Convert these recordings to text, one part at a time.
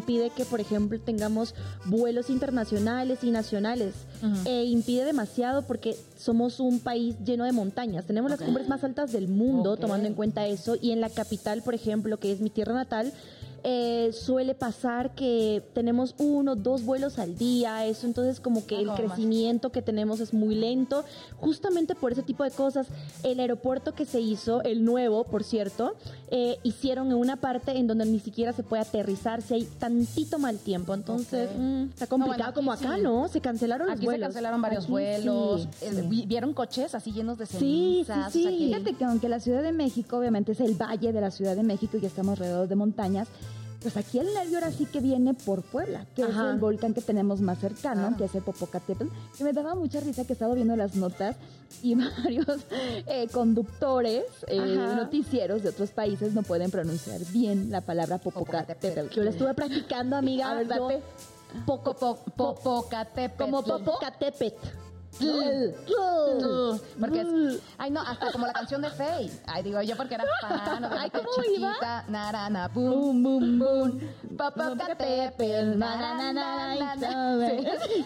impide que, por ejemplo, tengamos vuelos internacionales y nacionales. E impide demasiado porque somos un país lleno de montañas. Tenemos las cumbres más altas del mundo, tomando en cuenta eso. Y en la capital, por ejemplo, que es mi tierra natal, eh, suele pasar que tenemos uno, dos vuelos al día, eso entonces como que el más. crecimiento que tenemos es muy lento, justamente por ese tipo de cosas. El aeropuerto que se hizo, el nuevo, por cierto, eh, hicieron en una parte en donde ni siquiera se puede aterrizar si hay tantito mal tiempo, entonces mm, está No, complicado bueno, como acá, sí. ¿no? Se cancelaron los Aquí se cancelaron varios Aquí vuelos. sí, eh, sí. ¿Vieron coches así llenos de Sí, cenizas? sí, O sea, que- Fíjate que aunque la Ciudad de México obviamente es el valle de la Ciudad de México y estamos alrededor de montañas, pues aquí el nervio ahora sí que viene por Puebla, que Ajá. es el volcán que tenemos más cercano, que es el Popocatépetl, que me daba mucha risa que he estado viendo las notas y varios eh, conductores, eh, noticieros de otros países no pueden pronunciar bien la palabra Popocatépetl. Yo la estuve practicando, amiga. A ver, yo- date. poco, Po- Popocatépetl. como Popocatépetl. Porque es, ay no, hasta como la canción de Faye. Ay, digo yo porque era fan, Ay, ¿cómo chiquita, narana, na, na, na. Sí.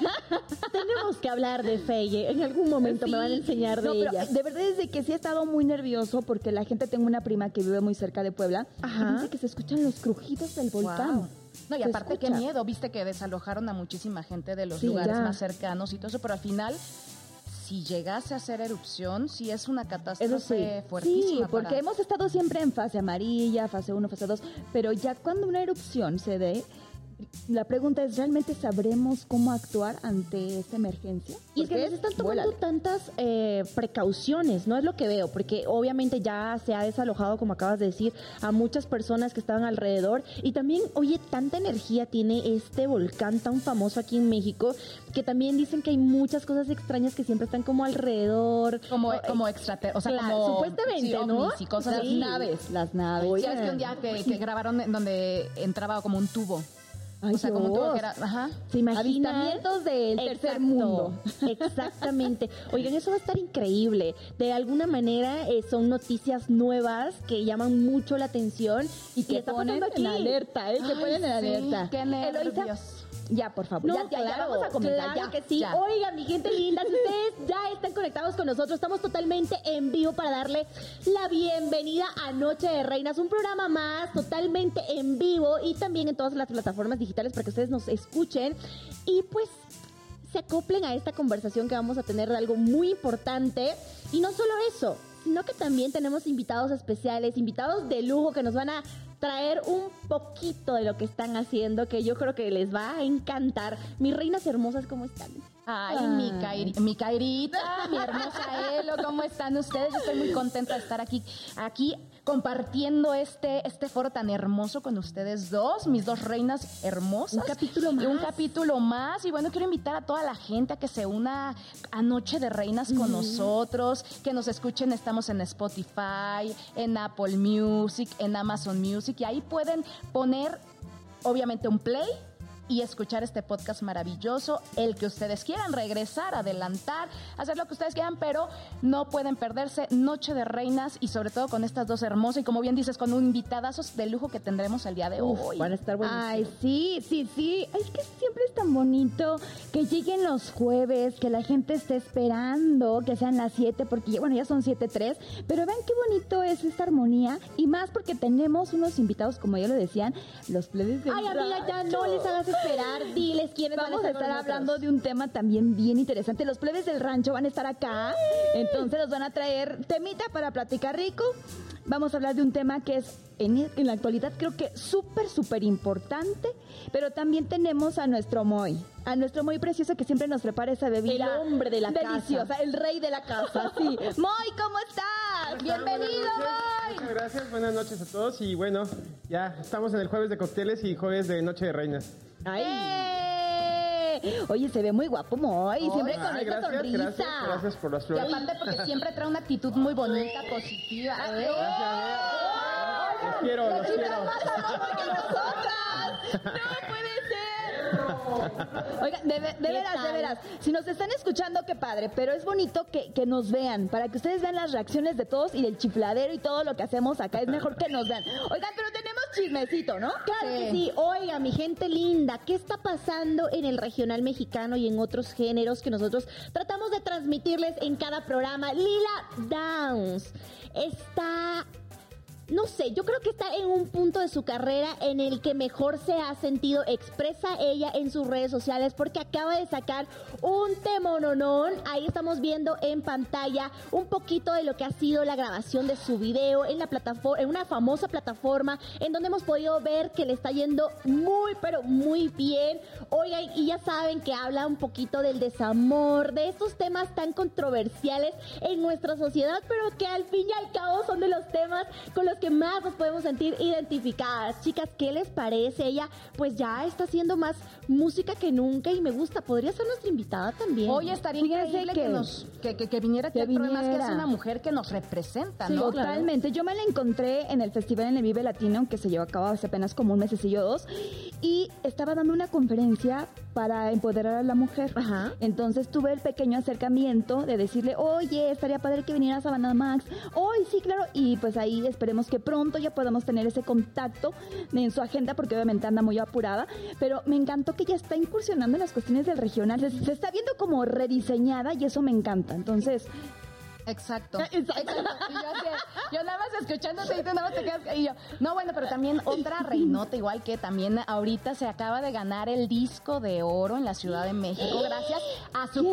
Tenemos que hablar de Feye. En algún momento me van a enseñar de ella. de verdad es de que sí he estado muy nervioso porque la gente, tengo una prima que vive muy cerca de Puebla, dice que se escuchan los crujidos del volcán. No, y aparte qué miedo, viste que desalojaron a muchísima gente de los Sí, lugares ya. más cercanos y todo eso, pero al final, si llegase a hacer erupción, sí es una catástrofe sí. fuertísima. Sí, porque para- hemos estado siempre en fase amarilla, fase 1, fase 2, pero ya cuando una erupción se dé, la pregunta es, ¿realmente sabremos cómo actuar ante esta emergencia? Y es que nos están tomando tantas eh, precauciones, no es lo que veo, porque obviamente ya se ha desalojado, como acabas de decir, a muchas personas que estaban alrededor. Y también, oye, tanta energía tiene este volcán tan famoso aquí en México, que también dicen que hay muchas cosas extrañas que siempre están como alrededor. Como, O- como extraterrestre, o sea, Claro, como... supuestamente, sí, ¿no? y cosas Las naves, las naves. Es que un día que, que grabaron donde entraba como un tubo. Ay, o sea, como Dios. que era... Ajá. ¿Se imaginan? Avistamientos del tercer mundo. Exactamente. Oigan, eso va a estar increíble. De alguna manera eh, son noticias nuevas que llaman mucho la atención Y que está ponen en alerta, ¿eh? Que Ay, ponen en sí, alerta. qué nervios. Eloisa, ya, por favor, No, ya, ya, vamos a comenzar. claro ya. que sí. ya. Oigan, mi gente linda, si ustedes ya están conectados con nosotros, estamos totalmente en vivo para darle la bienvenida a Noche de Reinas, un programa más totalmente en vivo y también en todas las plataformas digitales para que ustedes nos escuchen y pues se acoplen a esta conversación que vamos a tener de algo muy importante. Y no solo eso, sino que también tenemos invitados especiales, invitados de lujo que nos van a traer un poquito de lo que están haciendo, que yo creo que les va a encantar. Mis reinas hermosas, ¿cómo están? Ay, mi, Kairi- mi Kairita, mi hermosa Elo, ¿cómo están ustedes? Yo estoy muy contenta de estar aquí, aquí compartiendo este, este foro tan hermoso con ustedes dos, mis dos reinas hermosas. Un capítulo Y Un más. capítulo más. Y bueno, quiero invitar a toda la gente a que se una a Noche de Reinas con nosotros, que nos escuchen. Estamos en Spotify, en Apple Music, en Amazon Music, y ahí pueden poner, obviamente, un play y escuchar este podcast maravilloso, el que ustedes quieran, regresar, adelantar, hacer lo que ustedes quieran, pero no pueden perderse Noche de Reinas y sobre todo con estas dos hermosas y como bien dices, con un invitadazos de lujo que tendremos el día de Uf, hoy. van a estar buenísimos. Ay, sí, sí, sí. Es que siempre es tan bonito que lleguen los jueves, que la gente esté esperando, que sean las 7, porque bueno, ya son 7.3, pero vean qué bonito es esta armonía y más porque tenemos unos invitados, como ya lo decían, los plebes del Ay, amiga, ya no les hagas esperar. Diles quiénes van Vamos a estar hablando de un tema también bien interesante. Los plebes del rancho van a estar acá, entonces nos van a traer temita para platicar rico. Vamos a hablar de un tema que es en, en la actualidad creo que súper, súper importante, pero también tenemos a nuestro Moy, a nuestro Moy precioso que siempre nos prepara esa bebida. El hombre de la deliciosa, casa. el rey de la casa, sí. Moy, ¿cómo estás? Bienvenido, Moy. Muchas gracias, buenas noches a todos y bueno, ya estamos en el jueves de cócteles y jueves de Noche de Reinas. ¡Eh! Oye, se ve muy guapo, Moy, siempre con Ay, esta gracias, sonrisa. gracias, gracias por las Y flores. aparte porque siempre trae una actitud muy bonita, positiva. ¿eh? Los quiero, los quiero. ¡No puede ser! Oigan, de, ve- de veras, de tal? veras. Si nos están escuchando, qué padre, pero es bonito que, que nos vean, para que ustedes vean las reacciones de todos y del chifladero y todo lo que hacemos acá. Es mejor que nos vean. Oigan, pero tenemos chismecito, ¿no? Claro que sí. Oiga, mi gente linda, ¿qué está pasando en el regional mexicano y en otros géneros que nosotros tratamos de transmitirles en cada programa? Lila Downs está no sé, yo creo que está en un punto de su carrera en el que mejor se ha sentido expresa ella en sus redes sociales porque acaba de sacar un temononón. Ahí estamos viendo en pantalla un poquito de lo que ha sido la grabación de su video en la plataforma, en una famosa plataforma en donde hemos podido ver que le está yendo muy, pero muy bien. Oigan, y ya saben que habla un poquito del desamor, de estos temas tan controversiales en nuestra sociedad, pero que al fin y al cabo son de los temas con los que más nos podemos sentir identificadas. Chicas, ¿qué les parece? Ella pues ya está haciendo más música que nunca y me gusta. Podría ser nuestra invitada también. Hoy estaría increíble que, nos, que, que, viniera aquí, que que es una mujer que nos representa, ¿no? Totalmente. Yo me la encontré en el festival en el Vive Latino, que se llevó a cabo hace apenas como un mesecillo o dos, y estaba dando una conferencia para empoderar a la mujer. Ajá. Entonces tuve el pequeño acercamiento de decirle, oye, estaría padre que vinieras a Banana Max. Hoy sí, claro. Y pues ahí esperemos que pronto ya podamos tener ese contacto en su agenda, porque obviamente anda muy apurada, pero me encantó que ya está incursionando en las cuestiones del regional. Se, está viendo como rediseñada y eso me encanta. Entonces, Exacto. Exacto. yo, nada más escuchándote y tú nada más te quedas. Y yo, no, bueno, pero también otra reinota, igual que también ahorita se acaba de ganar el disco de oro en la Ciudad de México, gracias a su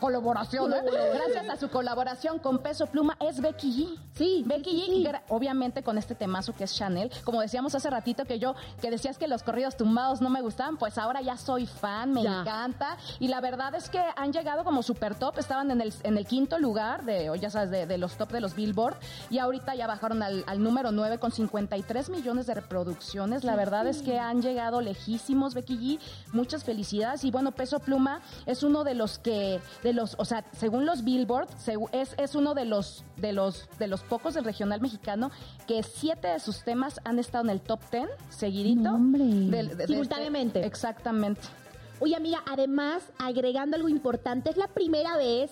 colaboración. ¿eh? Gracias a su colaboración con Peso Pluma, es Becky G. Sí, Becky G, obviamente con este temazo que es Chanel. Como decíamos hace ratito que yo, que decías que los corridos tumbados no me gustaban, pues ahora ya soy fan, me encanta. Y la verdad es que han llegado como super top, estaban en el, en el quinto lugar de, ya sabes, de, los top de los Billboard, y ahorita ya bajaron al, número 9 con 53 millones de reproducciones. La verdad es que han llegado lejísimos, Becky G. Muchas felicidades. Y bueno, Peso Pluma es uno de los que, de los, o sea, según los Billboard, es, es uno de los, de los, de los pocos del regional mexicano que siete de sus temas han estado en el top 10 seguidito. Simultáneamente. exactamente. Oye, amiga, además, agregando algo importante, es la primera vez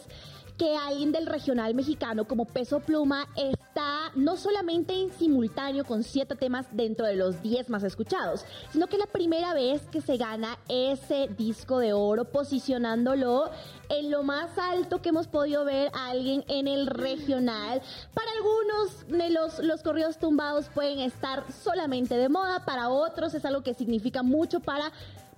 que alguien del regional mexicano como Peso Pluma está no solamente en simultáneo con siete temas dentro de los diez más escuchados, sino que es la primera vez que se gana ese disco de oro posicionándolo en lo más alto que hemos podido ver a alguien en el regional. Para algunos de los, los corridos tumbados pueden estar solamente de moda, para otros es algo que significa mucho para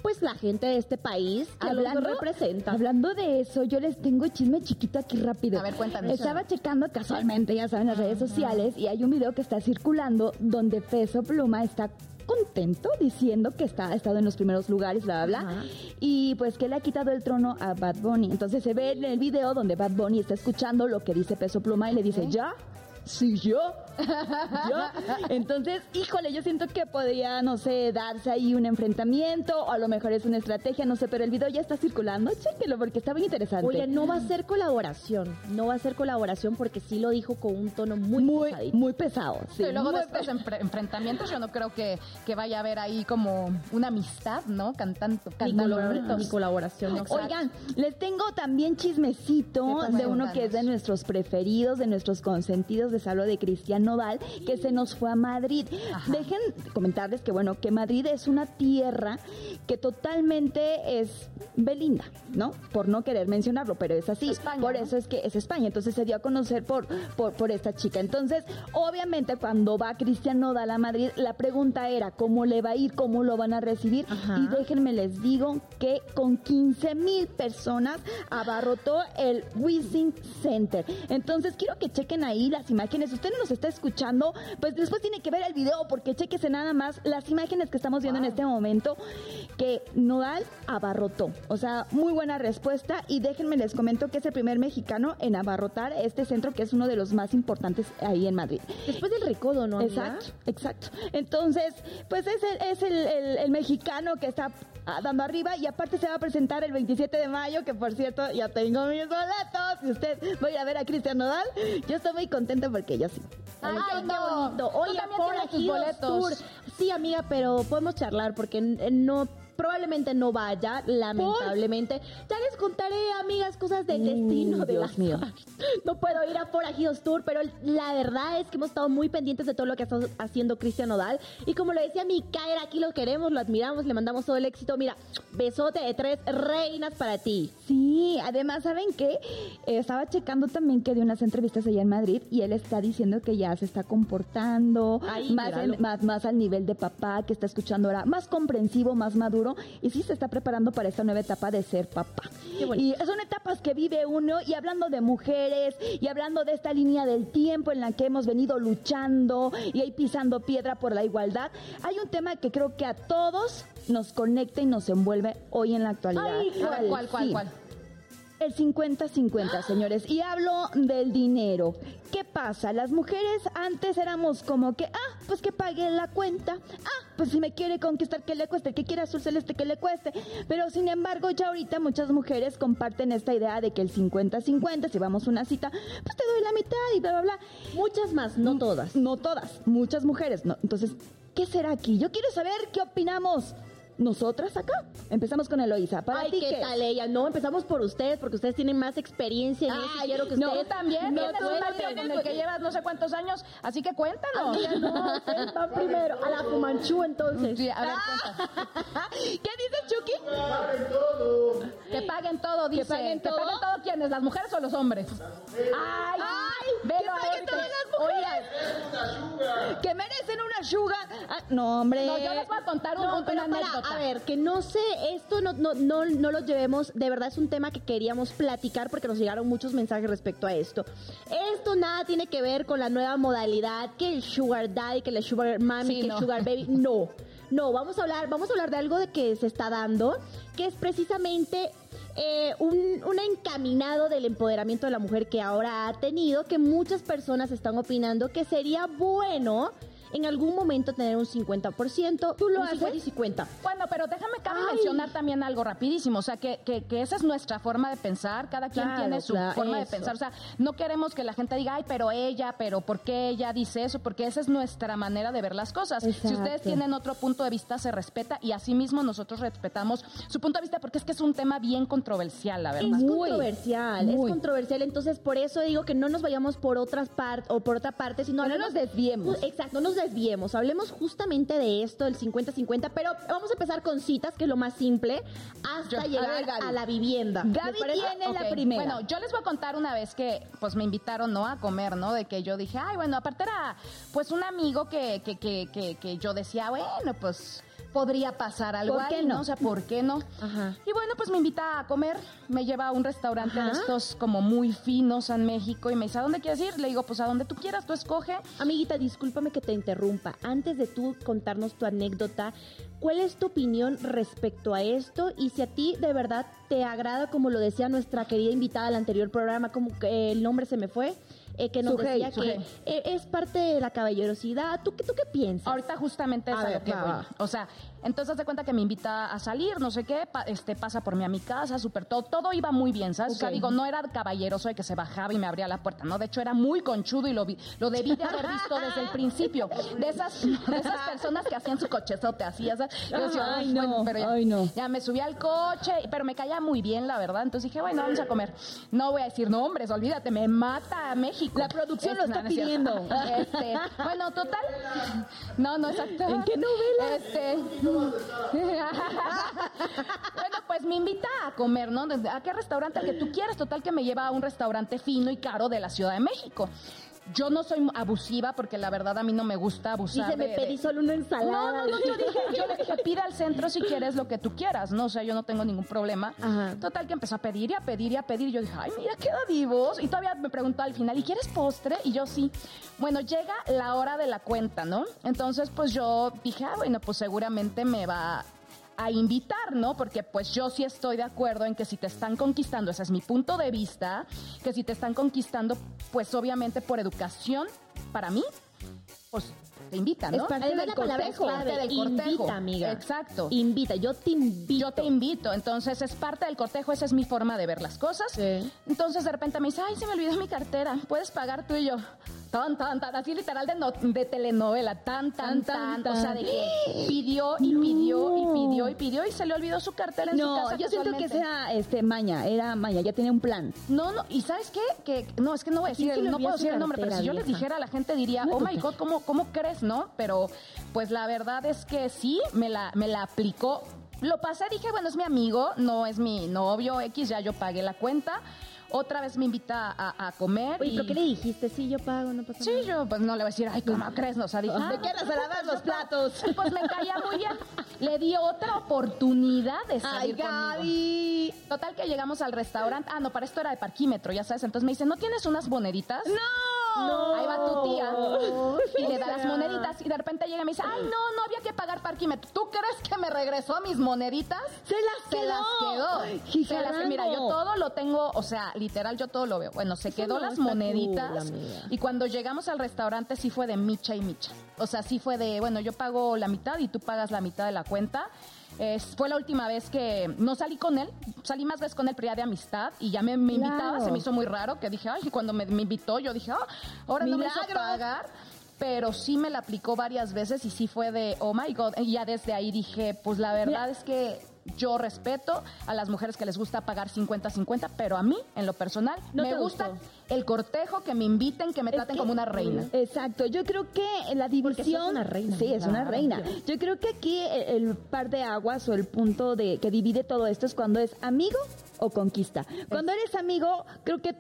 pues la gente de este país que hablando, representa. Hablando de eso, yo les tengo chisme chiquito aquí rápido. A ver, cuéntanos. Estaba checando casualmente, ya saben, las redes sociales y hay un video que está circulando donde Peso Pluma está contento diciendo que está, ha estado en los primeros lugares, bla, bla, bla. Y pues que le ha quitado el trono a Bad Bunny. Entonces se ve en el video donde Bad Bunny está escuchando lo que dice Peso Pluma y le dice, ¿ya? Sí, yo. Entonces, híjole, yo siento que podría, no sé, darse ahí un enfrentamiento, o a lo mejor es una estrategia, no sé, pero el video ya está circulando, chéquelo, porque está bien interesante. Oye, no va a ser colaboración, no va a ser colaboración porque sí lo dijo con un tono muy Muy, muy pesado. Sí, luego de estos enfrentamientos yo no creo que, que, vaya a haber ahí como una amistad, ¿no? Cantando, cantando ni, colaboración. Oigan, les tengo también chismecito de uno que es de nuestros preferidos, de nuestros consentidos de salud de Cristian Nodal, que se nos fue a Madrid. Dejen comentarles que, bueno, que Madrid es una tierra que totalmente es Belinda, ¿no? Por no querer mencionarlo, pero es así. por eso es que es España. Entonces se dio a conocer por, por, por esta chica. Entonces, obviamente, cuando va Cristian Nodal a Madrid, la pregunta era cómo le va a ir, cómo lo van a recibir. Y déjenme les digo que con 15 mil personas abarrotó el Wishing Center. Entonces, quiero que chequen ahí las imágenes. Usted no nos está escuchando, pues después tiene que ver el video porque chequese nada más las imágenes que estamos viendo en este momento que Nodal abarrotó. O sea, muy buena respuesta y déjenme les comento que es el primer mexicano en abarrotar este centro que es uno de los más importantes ahí en Madrid. Después del recodo, ¿no? Exacto, exacto. Entonces, pues es el, es el, mexicano que está dando arriba y aparte se va a presentar el 27 de mayo, que por cierto ya tengo mis boletos. Si usted va a ir a ver a Cristian Nodal, yo estoy muy contenta porque yo sí. Ay, qué bonito. Oye, por aquí boletos. Sí, amiga, pero podemos charlar porque no probablemente no vaya, lamentablemente. Ya les contaré, amigas, cosas del destino de Dios las mío. No puedo ir a Forajidos Tour, pero la verdad es que hemos estado muy pendientes de todo lo que está haciendo Cristian Odal. Y como lo decía Micaela, aquí lo queremos, lo admiramos, le mandamos todo el éxito. Mira, besote de tres reinas para ti. Sí, además, ¿saben qué? Eh, estaba checando también que dio unas entrevistas allá en Madrid y él está diciendo que ya se está comportando Ay, más, en- más, más al nivel de papá, que está escuchando ahora, más comprensivo, más maduro y sí se está preparando para esta nueva etapa de ser papá. Y son etapas que vive uno y hablando de mujeres y hablando de esta línea del tiempo en la que hemos venido luchando y ahí pisando piedra por la igualdad, hay un tema que creo que a todos nos conecta y nos envuelve hoy en la actualidad. Ay, ¿cuál, cuál, Sí. cuál? El 50-50, señores. Y hablo del dinero. ¿Qué pasa? Las mujeres antes éramos como que, ah, pues que pague la cuenta. Ah, pues si me quiere conquistar, que le cueste. Que quiera azul celeste, que le cueste. Pero sin embargo, ya ahorita muchas mujeres comparten esta idea de que el 50-50, si vamos a una cita, pues te doy la mitad y bla, bla, bla. Muchas más, no todas. No todas, muchas mujeres. No. Entonces, ¿qué será aquí? Yo quiero saber qué opinamos nosotras acá. Empezamos con Eloisa. ¿Para Ay, ti ¿qué qué? tal ella? No, empezamos por ustedes, porque ustedes tienen más experiencia en eso. y Ay, Quiero que no, ustedes Tú también no tienes un marido con el que llevas no sé cuántos años, así que cuéntanos. Amiga, no, ustedes van primero. A la Fumanchu, entonces. Sí, a ver, cuenta. ¿Qué dices, Chucky? Que paguen todo, dice. paguen todo? todo quiénes? ¿Las mujeres o los hombres? Ay, Ay, velo que a paguen todas que- las mujeres. Que merecen una sugar. Ah, no, hombre. No, yo les voy a contar un, No, una para, anécdota. A ver, que no sé, esto no, no, no, no lo llevemos, de verdad es un tema que queríamos platicar porque nos llegaron muchos mensajes respecto a esto. Esto nada tiene que ver con la nueva modalidad, que el sugar daddy, que el sugar mami, Sí, que no. el sugar baby, no. No, vamos a hablar, vamos a hablar de algo de que se está dando, que es precisamente eh, un, un encaminado del empoderamiento de la mujer que ahora ha tenido, que muchas personas están opinando que sería bueno en algún momento tener un 50%. ¿Tú lo un 50 y haces? 50. Bueno, pero déjame cabe Ay. mencionar también algo rapidísimo, o sea, que, que, que esa es nuestra forma de pensar, cada quien Claro, tiene su claro, forma de pensar, o sea, no queremos que la gente diga, ay, pero ella, pero ¿por qué ella dice eso? Porque esa es nuestra manera de ver las cosas. Si ustedes tienen otro punto de vista, se respeta y asimismo nosotros respetamos su punto de vista porque es que es un tema bien controversial, la verdad. Es Muy, controversial, muy. es controversial. Entonces, por eso digo que no nos vayamos por otras partes o por otra parte, sino Que no nos desviemos. Exacto, no nos desviemos. Hablemos justamente de esto, del 50-50, pero vamos a empezar con citas, que es lo más simple, hasta Yo- a llegar ver, a, la vivienda. Gaby tiene la primera. Bueno, yo les voy a contar una vez que pues me invitaron, ¿no? A comer, ¿no? De que yo dije, ay, bueno, aparte era pues un amigo que, que, que, que, que yo decía, bueno, pues podría pasar algo ¿Por qué ahí, no? O sea, ¿por qué no? Ajá. Y bueno, pues me invita a comer, me lleva a un restaurante Ajá. de estos como muy finos en México y me dice, ¿a dónde quieres ir? Le digo, pues a donde tú quieras, tú escoge. Amiguita, discúlpame que te interrumpa. Antes de tú contarnos tu anécdota, ¿cuál es tu opinión respecto a esto? Y si a ti de verdad te agrada, como lo decía nuestra querida invitada al anterior programa, como que el nombre se me fue, eh, que nos decía que eh, es parte de la caballerosidad. ¿Tú, qué- ¿Tú qué piensas? Ahorita justamente es A a, ver, lo que va, voy. va. O sea, entonces de cuenta que me invita a salir, no sé qué, pa- este pasa por mí a mi casa, súper todo, todo iba muy bien, ¿sabes? O sea, digo, no era caballeroso de que se bajaba y me abría la puerta, ¿no? De hecho, era muy conchudo y lo vi, lo debí de haber visto desde el principio. De esas, de esas personas que hacían su cochezote así, ¿sabes? Yo decía, Ay, "Uf, no, bueno, pero ya, ay, no. ya me subí al coche, pero me caía muy bien, la verdad. Entonces dije, bueno, vamos a comer. No voy a decir nombres, olvídate, me mata México. La producción lo está no, no es cierto. pidiendo. Este, bueno, total. No, no es actor. ¿En qué novela? Este. bueno, pues me invita a comer, ¿no? ¿A qué restaurante? Al que tú quieras. Total que me lleva a un restaurante fino y caro de la Ciudad de México. Yo no soy abusiva porque la verdad a mí no me gusta abusar. Dice, me de- de- pedí solo una ensalada. no, no, no, yo dije, yo le dije, pide al centro si quieres lo que tú quieras, ¿no? O sea, yo no tengo ningún problema. Ajá. Total que empezó a pedir y a pedir y a pedir. Y yo dije, ay, mira, queda vivos. Y todavía me preguntó al final, ¿y quieres postre? Y yo sí. Bueno, llega la hora de la cuenta, ¿no? Entonces, pues yo dije, ah, bueno, pues seguramente me va a invitar, ¿no? Porque pues yo sí estoy de acuerdo en que si te están conquistando, ese es mi punto de vista, que si te están conquistando, pues obviamente por educación, para mí, pues te invitan, Es ¿no? parte Además, del la palabra es cortejo. clave. Parte del cortejo. Invita, amiga. Exacto. Invita, yo te invito. Yo te invito, entonces es parte del cortejo, esa es mi forma de ver las cosas. Sí. Entonces de repente me dice, ay, se me olvidó mi cartera, puedes pagar tú y yo. Tan, tan, tan, así literal de, no- de telenovela, tan, tan, tan, Tan, O sea, de que pidió y pidió y pidió y pidió y se le olvidó su cartera en su No, casa. yo siento que sea este maña, era maña, ya tenía un plan. No, no, y ¿sabes qué? Que no, es que no voy a decir, no puedo su decir el nombre, pero si yo les dijera, la gente diría, oh my God, ¿cómo, ¿cómo crees, no? Pero pues la verdad es que sí, me la, me la aplicó. Lo pasé, dije, bueno, es mi amigo, no es mi novio X, ya yo pagué la cuenta. Otra vez me invita a, a comer. Oye, y... ¿pero qué le dijiste? Sí, yo pago, no pasa Sí, nada. yo pues no le voy a decir, ay, ¿cómo crees? No, o sea, dije, ah, ¿De qué te se preocupes, los platos? Y pues me caía muy bien. Le di otra oportunidad de Ay, salir conmigo. Gaby. Total que llegamos al restaurante. Ah, no, para esto era de parquímetro, ya sabes. Entonces me dice, ¿no tienes unas moneditas? No. Ahí va tu tía. Y le da las moneditas. Y de repente llega y me dice, ay, no, no había que pagar parquímetro. ¿Tú crees que me regresó mis moneditas? Se las Se quedó. las quedó. Se las Mira, yo todo lo tengo, o sea, literal, yo todo lo veo. Bueno, se quedó no las moneditas. cool, y cuando llegamos al restaurante sí fue de micha y micha. O sea, sí fue de, bueno, yo pago la mitad y tú pagas la mitad de la cuenta. Es- fue la última vez que no salí con él, salí más veces con él, pero ya de amistad, y ya me, me invitaba, se me hizo muy raro, que dije, ay, y cuando me, me invitó, yo dije, ah, ahora no me hizo pagar, pero sí me la aplicó varias veces y sí fue de, oh my God, y ya desde ahí dije, pues la verdad es que yo respeto a las mujeres que les gusta pagar 50-50, pero a mí, en lo personal, No me gusta gustó. el cortejo, que me inviten, que me Es traten que- como una reina. Exacto, yo creo que la división... sos una reina, Sí, es una reina. Yo creo que aquí el, el par de aguas o el punto de que divide todo esto es cuando es amigo o conquista. Cuando eres amigo, creo que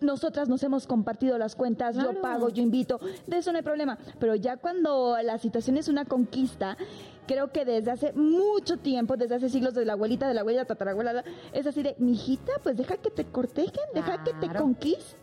nosotras nos hemos compartido las cuentas, yo pago, yo invito, de eso no hay problema. Pero ya cuando la situación es una conquista, creo que desde hace mucho tiempo, desde hace siglos, de la abuelita, de la abuela, tatarabuela, es así de, mijita, pues deja que te cortejen, deja que te conquisten.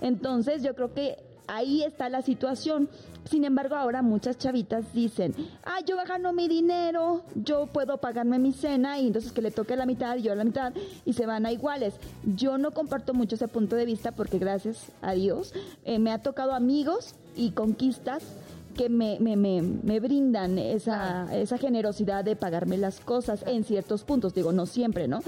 Entonces yo creo que ahí está la situación. Sin embargo, ahora muchas chavitas dicen, ah, yo gano mi dinero, yo puedo pagarme mi cena y entonces que le toque la mitad y yo la mitad y se van a iguales. Yo no comparto mucho ese punto de vista porque gracias a Dios eh, me ha tocado amigos y conquistas que me, me, me, me brindan esa, esa generosidad de pagarme las cosas en ciertos puntos, digo, no siempre, ¿no?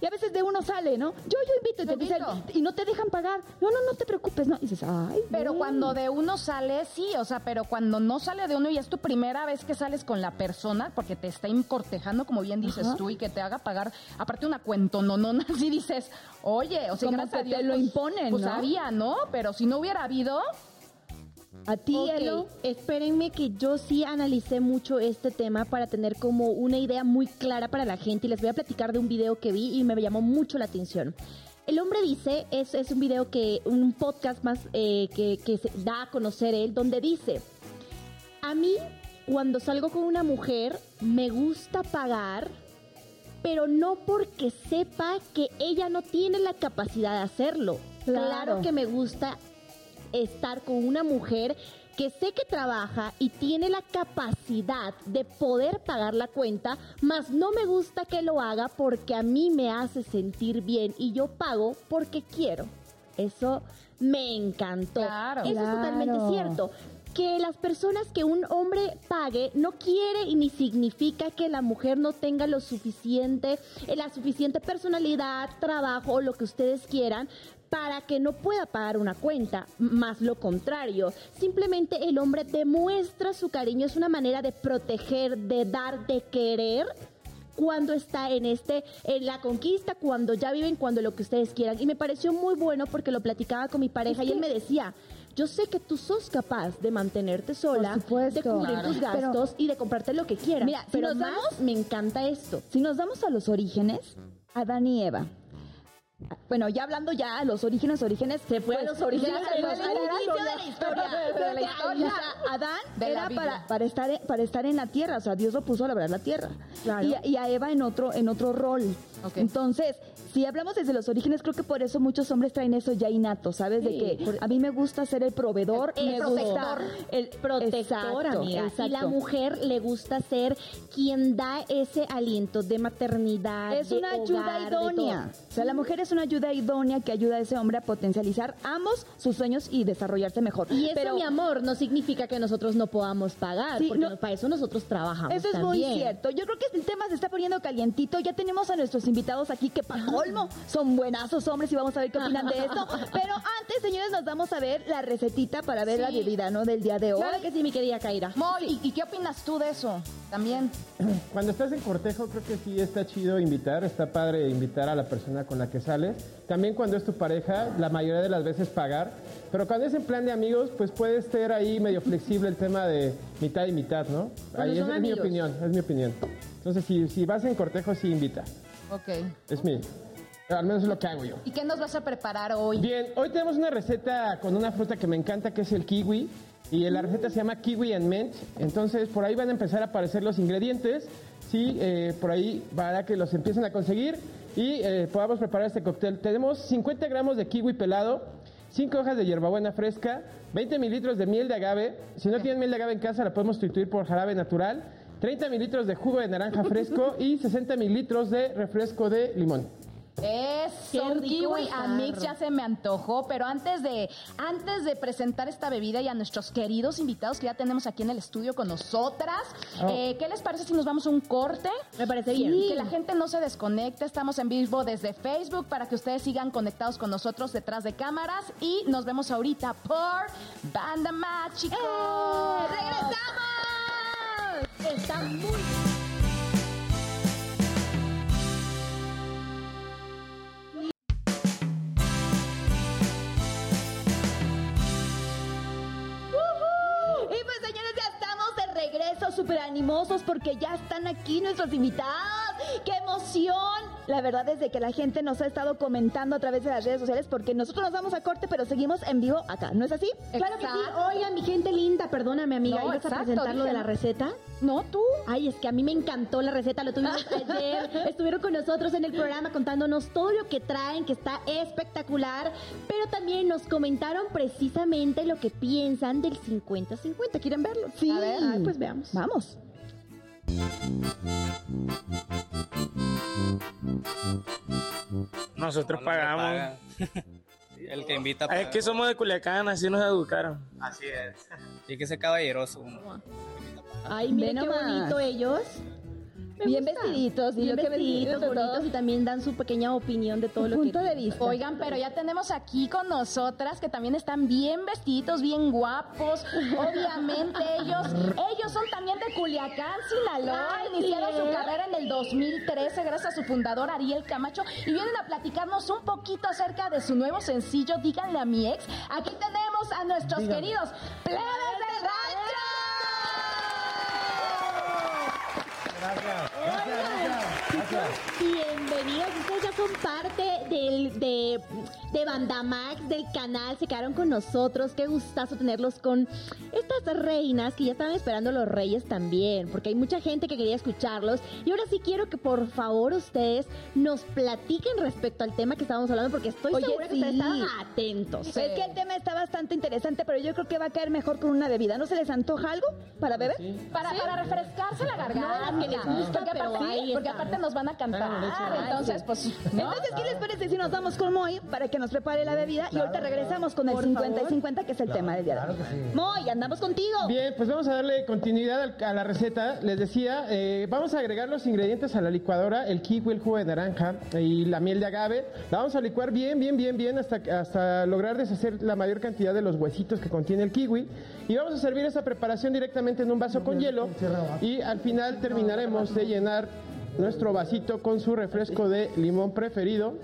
Y a veces de uno sale, ¿no? Yo, yo invito y te dicen, y no te dejan pagar. No, no, no te preocupes, ¿no? Y dices, ay. Pero cuando de uno sale, sí, o sea, pero cuando no sale de uno y es tu primera vez que sales con la persona, porque te está cortejando, como bien dices Ajá. tú, y que te haga pagar, aparte una cuento, no, no, así dices, oye, o sea, Como gracias a que Dios, te lo pues- imponen, Pues ¿no? había, ¿no? Pero si no hubiera habido, A ti, Elo. espérenme que yo sí analicé mucho este tema para tener como una idea muy clara para la gente y les voy a platicar de un video que vi y me llamó mucho la atención. El hombre dice, es, es un video que, un podcast más eh, que, que se da a conocer él, donde dice, a mí cuando salgo con una mujer me gusta pagar, pero no porque sepa que ella no tiene la capacidad de hacerlo. Claro. claro que me gusta estar con una mujer que sé que trabaja y tiene la capacidad de poder pagar la cuenta, mas no me gusta que lo haga porque a mí me hace sentir bien y yo pago porque quiero. Eso me encantó. Claro. Eso es totalmente cierto. Que las personas que un hombre pague no quiere y ni significa que la mujer no tenga lo suficiente, eh, la suficiente personalidad, trabajo o lo que ustedes quieran para que no pueda pagar una cuenta, más lo contrario. Simplemente el hombre demuestra su cariño, es una manera de proteger, de dar, de querer cuando está en este en la conquista, cuando ya viven, cuando lo que ustedes quieran. Y me pareció muy bueno porque lo platicaba con mi pareja y él me decía, yo sé que tú sos capaz de mantenerte sola, supuesto. de cubrir Claro. tus gastos y de comprarte lo que quieras. Mira, si pero nos más damos- me encanta esto. Si nos damos a los orígenes, Adán y Eva. Bueno, ya hablando ya a los orígenes, orígenes. Se fue a los orígenes, al al inicio de la historia. historia. De la historia. O sea, Adán era para, para, estar, para estar en la tierra, o sea, Dios lo puso a labrar la tierra. Claro. Y, y a Eva en otro, en otro rol. Entonces, si hablamos desde los orígenes, creo que por eso muchos hombres traen eso ya innato, ¿sabes? Sí, de que a mí me gusta ser el proveedor, El me protector. gusta el protector, Exacto, amiga. Y la mujer le gusta ser quien da ese aliento de maternidad. Es de una ayuda hogar, idónea. O sea, la mujer es una ayuda idónea que ayuda a ese hombre a potencializar ambos sus sueños y desarrollarse mejor. Y eso, Pero mi amor, no significa que nosotros no podamos pagar, Sí, porque no- para eso nosotros trabajamos Eso es también. muy cierto. Yo creo que el tema se está poniendo calientito. Ya tenemos a nuestros invitados aquí que para colmo son buenazos hombres y vamos a ver qué opinan de esto. Pero antes, señores, nos vamos a ver la recetita para ver la Sí. bebida, ¿no? Del día de hoy. Claro que sí, mi querida Kaira. Moy, ¿y, y qué opinas tú de eso? También. Cuando estás en cortejo, creo que sí está chido invitar, está padre invitar a la persona con la que sales. También cuando es tu pareja, la mayoría de las veces pagar. Pero cuando es en plan de amigos, pues puede ser ahí medio flexible el tema de mitad y mitad, ¿no? Ahí es, es mi opinión, es mi opinión. Entonces, si, si vas en cortejo, sí invita. Ok. Es mi. Al menos es lo que hago yo. ¿Y qué nos vas a preparar hoy? Bien, hoy tenemos una receta con una fruta que me encanta, que es el kiwi. Y la receta se llama kiwi and mint. Entonces, por ahí van a empezar a aparecer los ingredientes. Sí, eh, por ahí para que los empiecen a conseguir y eh, podamos preparar este cóctel. Tenemos 50 gramos de kiwi pelado, 5 hojas de hierbabuena fresca, 20 mililitros de miel de agave. Si no tienen miel de agave en casa, la podemos sustituir por jarabe natural. 30 mililitros de jugo de naranja fresco y 60 mililitros de refresco de limón. Es un kiwi a mix ya se me antojó, pero antes de antes de presentar esta bebida y a nuestros queridos invitados que ya tenemos aquí en el estudio con nosotras, Oh. eh, ¿qué les parece si nos vamos a un corte? Me parece Sí, bien. Que la gente no se desconecte, estamos en vivo desde Facebook para que ustedes sigan conectados con nosotros detrás de cámaras y nos vemos ahorita por Banda Mágico. ¡Eh! ¡Regresamos! Está muy pues estamos de regreso, súper animosos porque ya están aquí nuestros invitados. ¡Qué emoción! La verdad es de que la gente nos ha estado comentando a través de las redes sociales porque nosotros nos vamos a corte, pero seguimos en vivo acá, ¿no es así? Claro que sí. Exacto. Oigan, mi gente linda, perdóname, amiga. No, ¿Ibas exacto, a presentar lo de la receta? No, tú. Ay, es que a mí me encantó la receta, lo tuvimos ayer. Estuvieron con nosotros en el programa contándonos todo lo que traen, que está espectacular. Pero también nos comentaron precisamente lo que piensan del 50-50. ¿Quieren verlo? Sí. A ver, ay, pues veamos. Vamos. Nosotros No, pagamos. paga. El que invita Es que somos de Culiacán, así nos educaron. Así es. Hay que ser caballeroso. uno. Ay, miren Ve qué bonito ellos. Bien gusta. vestiditos, bien vestiditos, vestiditos, bonitos y también dan su pequeña opinión de todo lo Punto que de vista. Oigan, pero ya tenemos aquí con nosotras que también están bien vestiditos, bien guapos. Obviamente ellos, ellos son también de Culiacán, Sinaloa. Ay, Iniciaron su carrera en el 2013 gracias a su fundador Ariel Camacho y vienen a platicarnos un poquito acerca de su nuevo sencillo Díganle a mi ex. Aquí tenemos a nuestros queridos plebes del Bienvenidos, ustedes ya son parte del, de, de Bandamax, del canal, se quedaron con nosotros, qué gustazo tenerlos con estas reinas que ya estaban esperando los reyes también, porque hay mucha gente que quería escucharlos y ahora sí quiero que por favor ustedes nos platiquen respecto al tema que estábamos hablando, porque estoy Oye, segura que ustedes estaban atentos. Es que el tema está bastante interesante, pero yo creo que va a caer mejor con una bebida. ¿No se les antoja algo para beber? Para, para refrescarse la garganta. No, que les gusta, porque pero aparte, ahí porque está. aparte nos van a cantar. Entonces, pues, ¿no? Entonces, ¿qué les parece si nos vamos con Moy para que nos prepare la bebida? y ahorita regresamos con el 50 y 50, que es el tema del día de hoy. Moy, andamos contigo. Bien, pues vamos a darle continuidad a la receta. Les decía, eh, vamos a agregar los ingredientes a la licuadora, el kiwi, el jugo de naranja y la miel de agave. La vamos a licuar bien, bien, bien, bien hasta, hasta lograr deshacer la mayor cantidad de los huesitos que contiene el kiwi. Y vamos a servir esa preparación directamente en un vaso con hielo. Y al final terminaremos de llenar nuestro vasito con su refresco de limón preferido.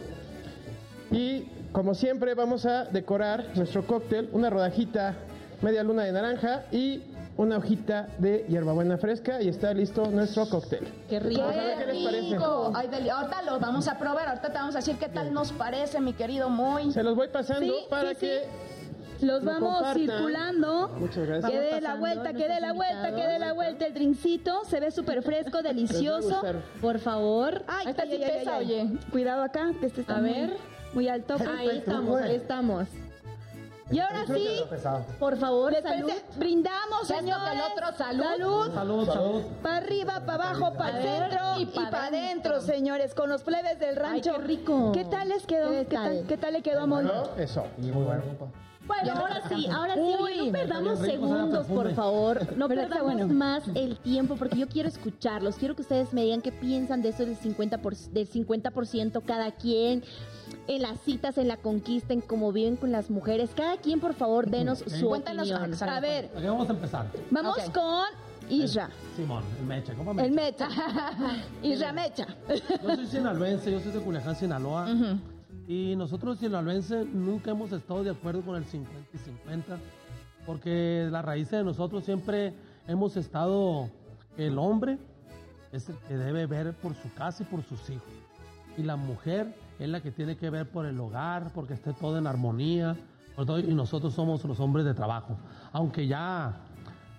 Y como siempre vamos a decorar nuestro cóctel, una rodajita media luna de naranja y una hojita de hierbabuena fresca y está listo nuestro cóctel. Qué rico. Vamos a ver qué les parece. rico. Ay, deli- ahorita lo vamos a probar, ahorita te vamos a decir qué tal nos parece, mi querido Moy. Se los voy pasando Sí, para sí, que Los lo vamos compartan. circulando. Muchas gracias. Que dé la vuelta, que dé la vuelta, que dé la vuelta el drincito. Se ve súper fresco, delicioso. Por favor. Ay, Esta sí pesa, oye. Cuidado acá, que este está A muy, ver. muy alto. Ahí estamos, ahí estamos. Y ahora sí, Por favor, salud. brindamos, del otro, salud. Salud. Salud, salud. Para arriba, para abajo, para el centro y y pa' para adentro, dentro. señores, con los plebes del rancho. qué rico. ¿Qué tal les quedó? ¿Qué ¿Qué tal? ¿Qué tal le quedó, amor? Eso. Muy bueno. Bueno, ahora sí, ahora sí, no perdamos a segundos, por favor. No ¿Verdad que perdamos bueno? más el tiempo porque yo quiero escucharlos. Quiero que ustedes me digan qué piensan de eso del 50%, por, del 50% cada quien. En las citas, en la conquista, en cómo viven con las mujeres. Cada quien, por favor, denos su Cuéntanos, opinión. exacto. A ver, Aquí vamos a empezar. vamos con Isra. Simón, el Mecha. ¿Cómo El Mecha? Mecha. Isra Mecha. Yo soy sinaloense, yo soy de Culiacán, Sinaloa. Y nosotros sinaloenses nunca hemos estado de acuerdo con el 50 y 50. Porque la raíz de nosotros siempre hemos estado que el hombre es el que debe ver por su casa y por sus hijos. Y la mujer es la que tiene que ver por el hogar, porque esté todo en armonía. por todo, y nosotros somos los hombres de trabajo. Aunque ya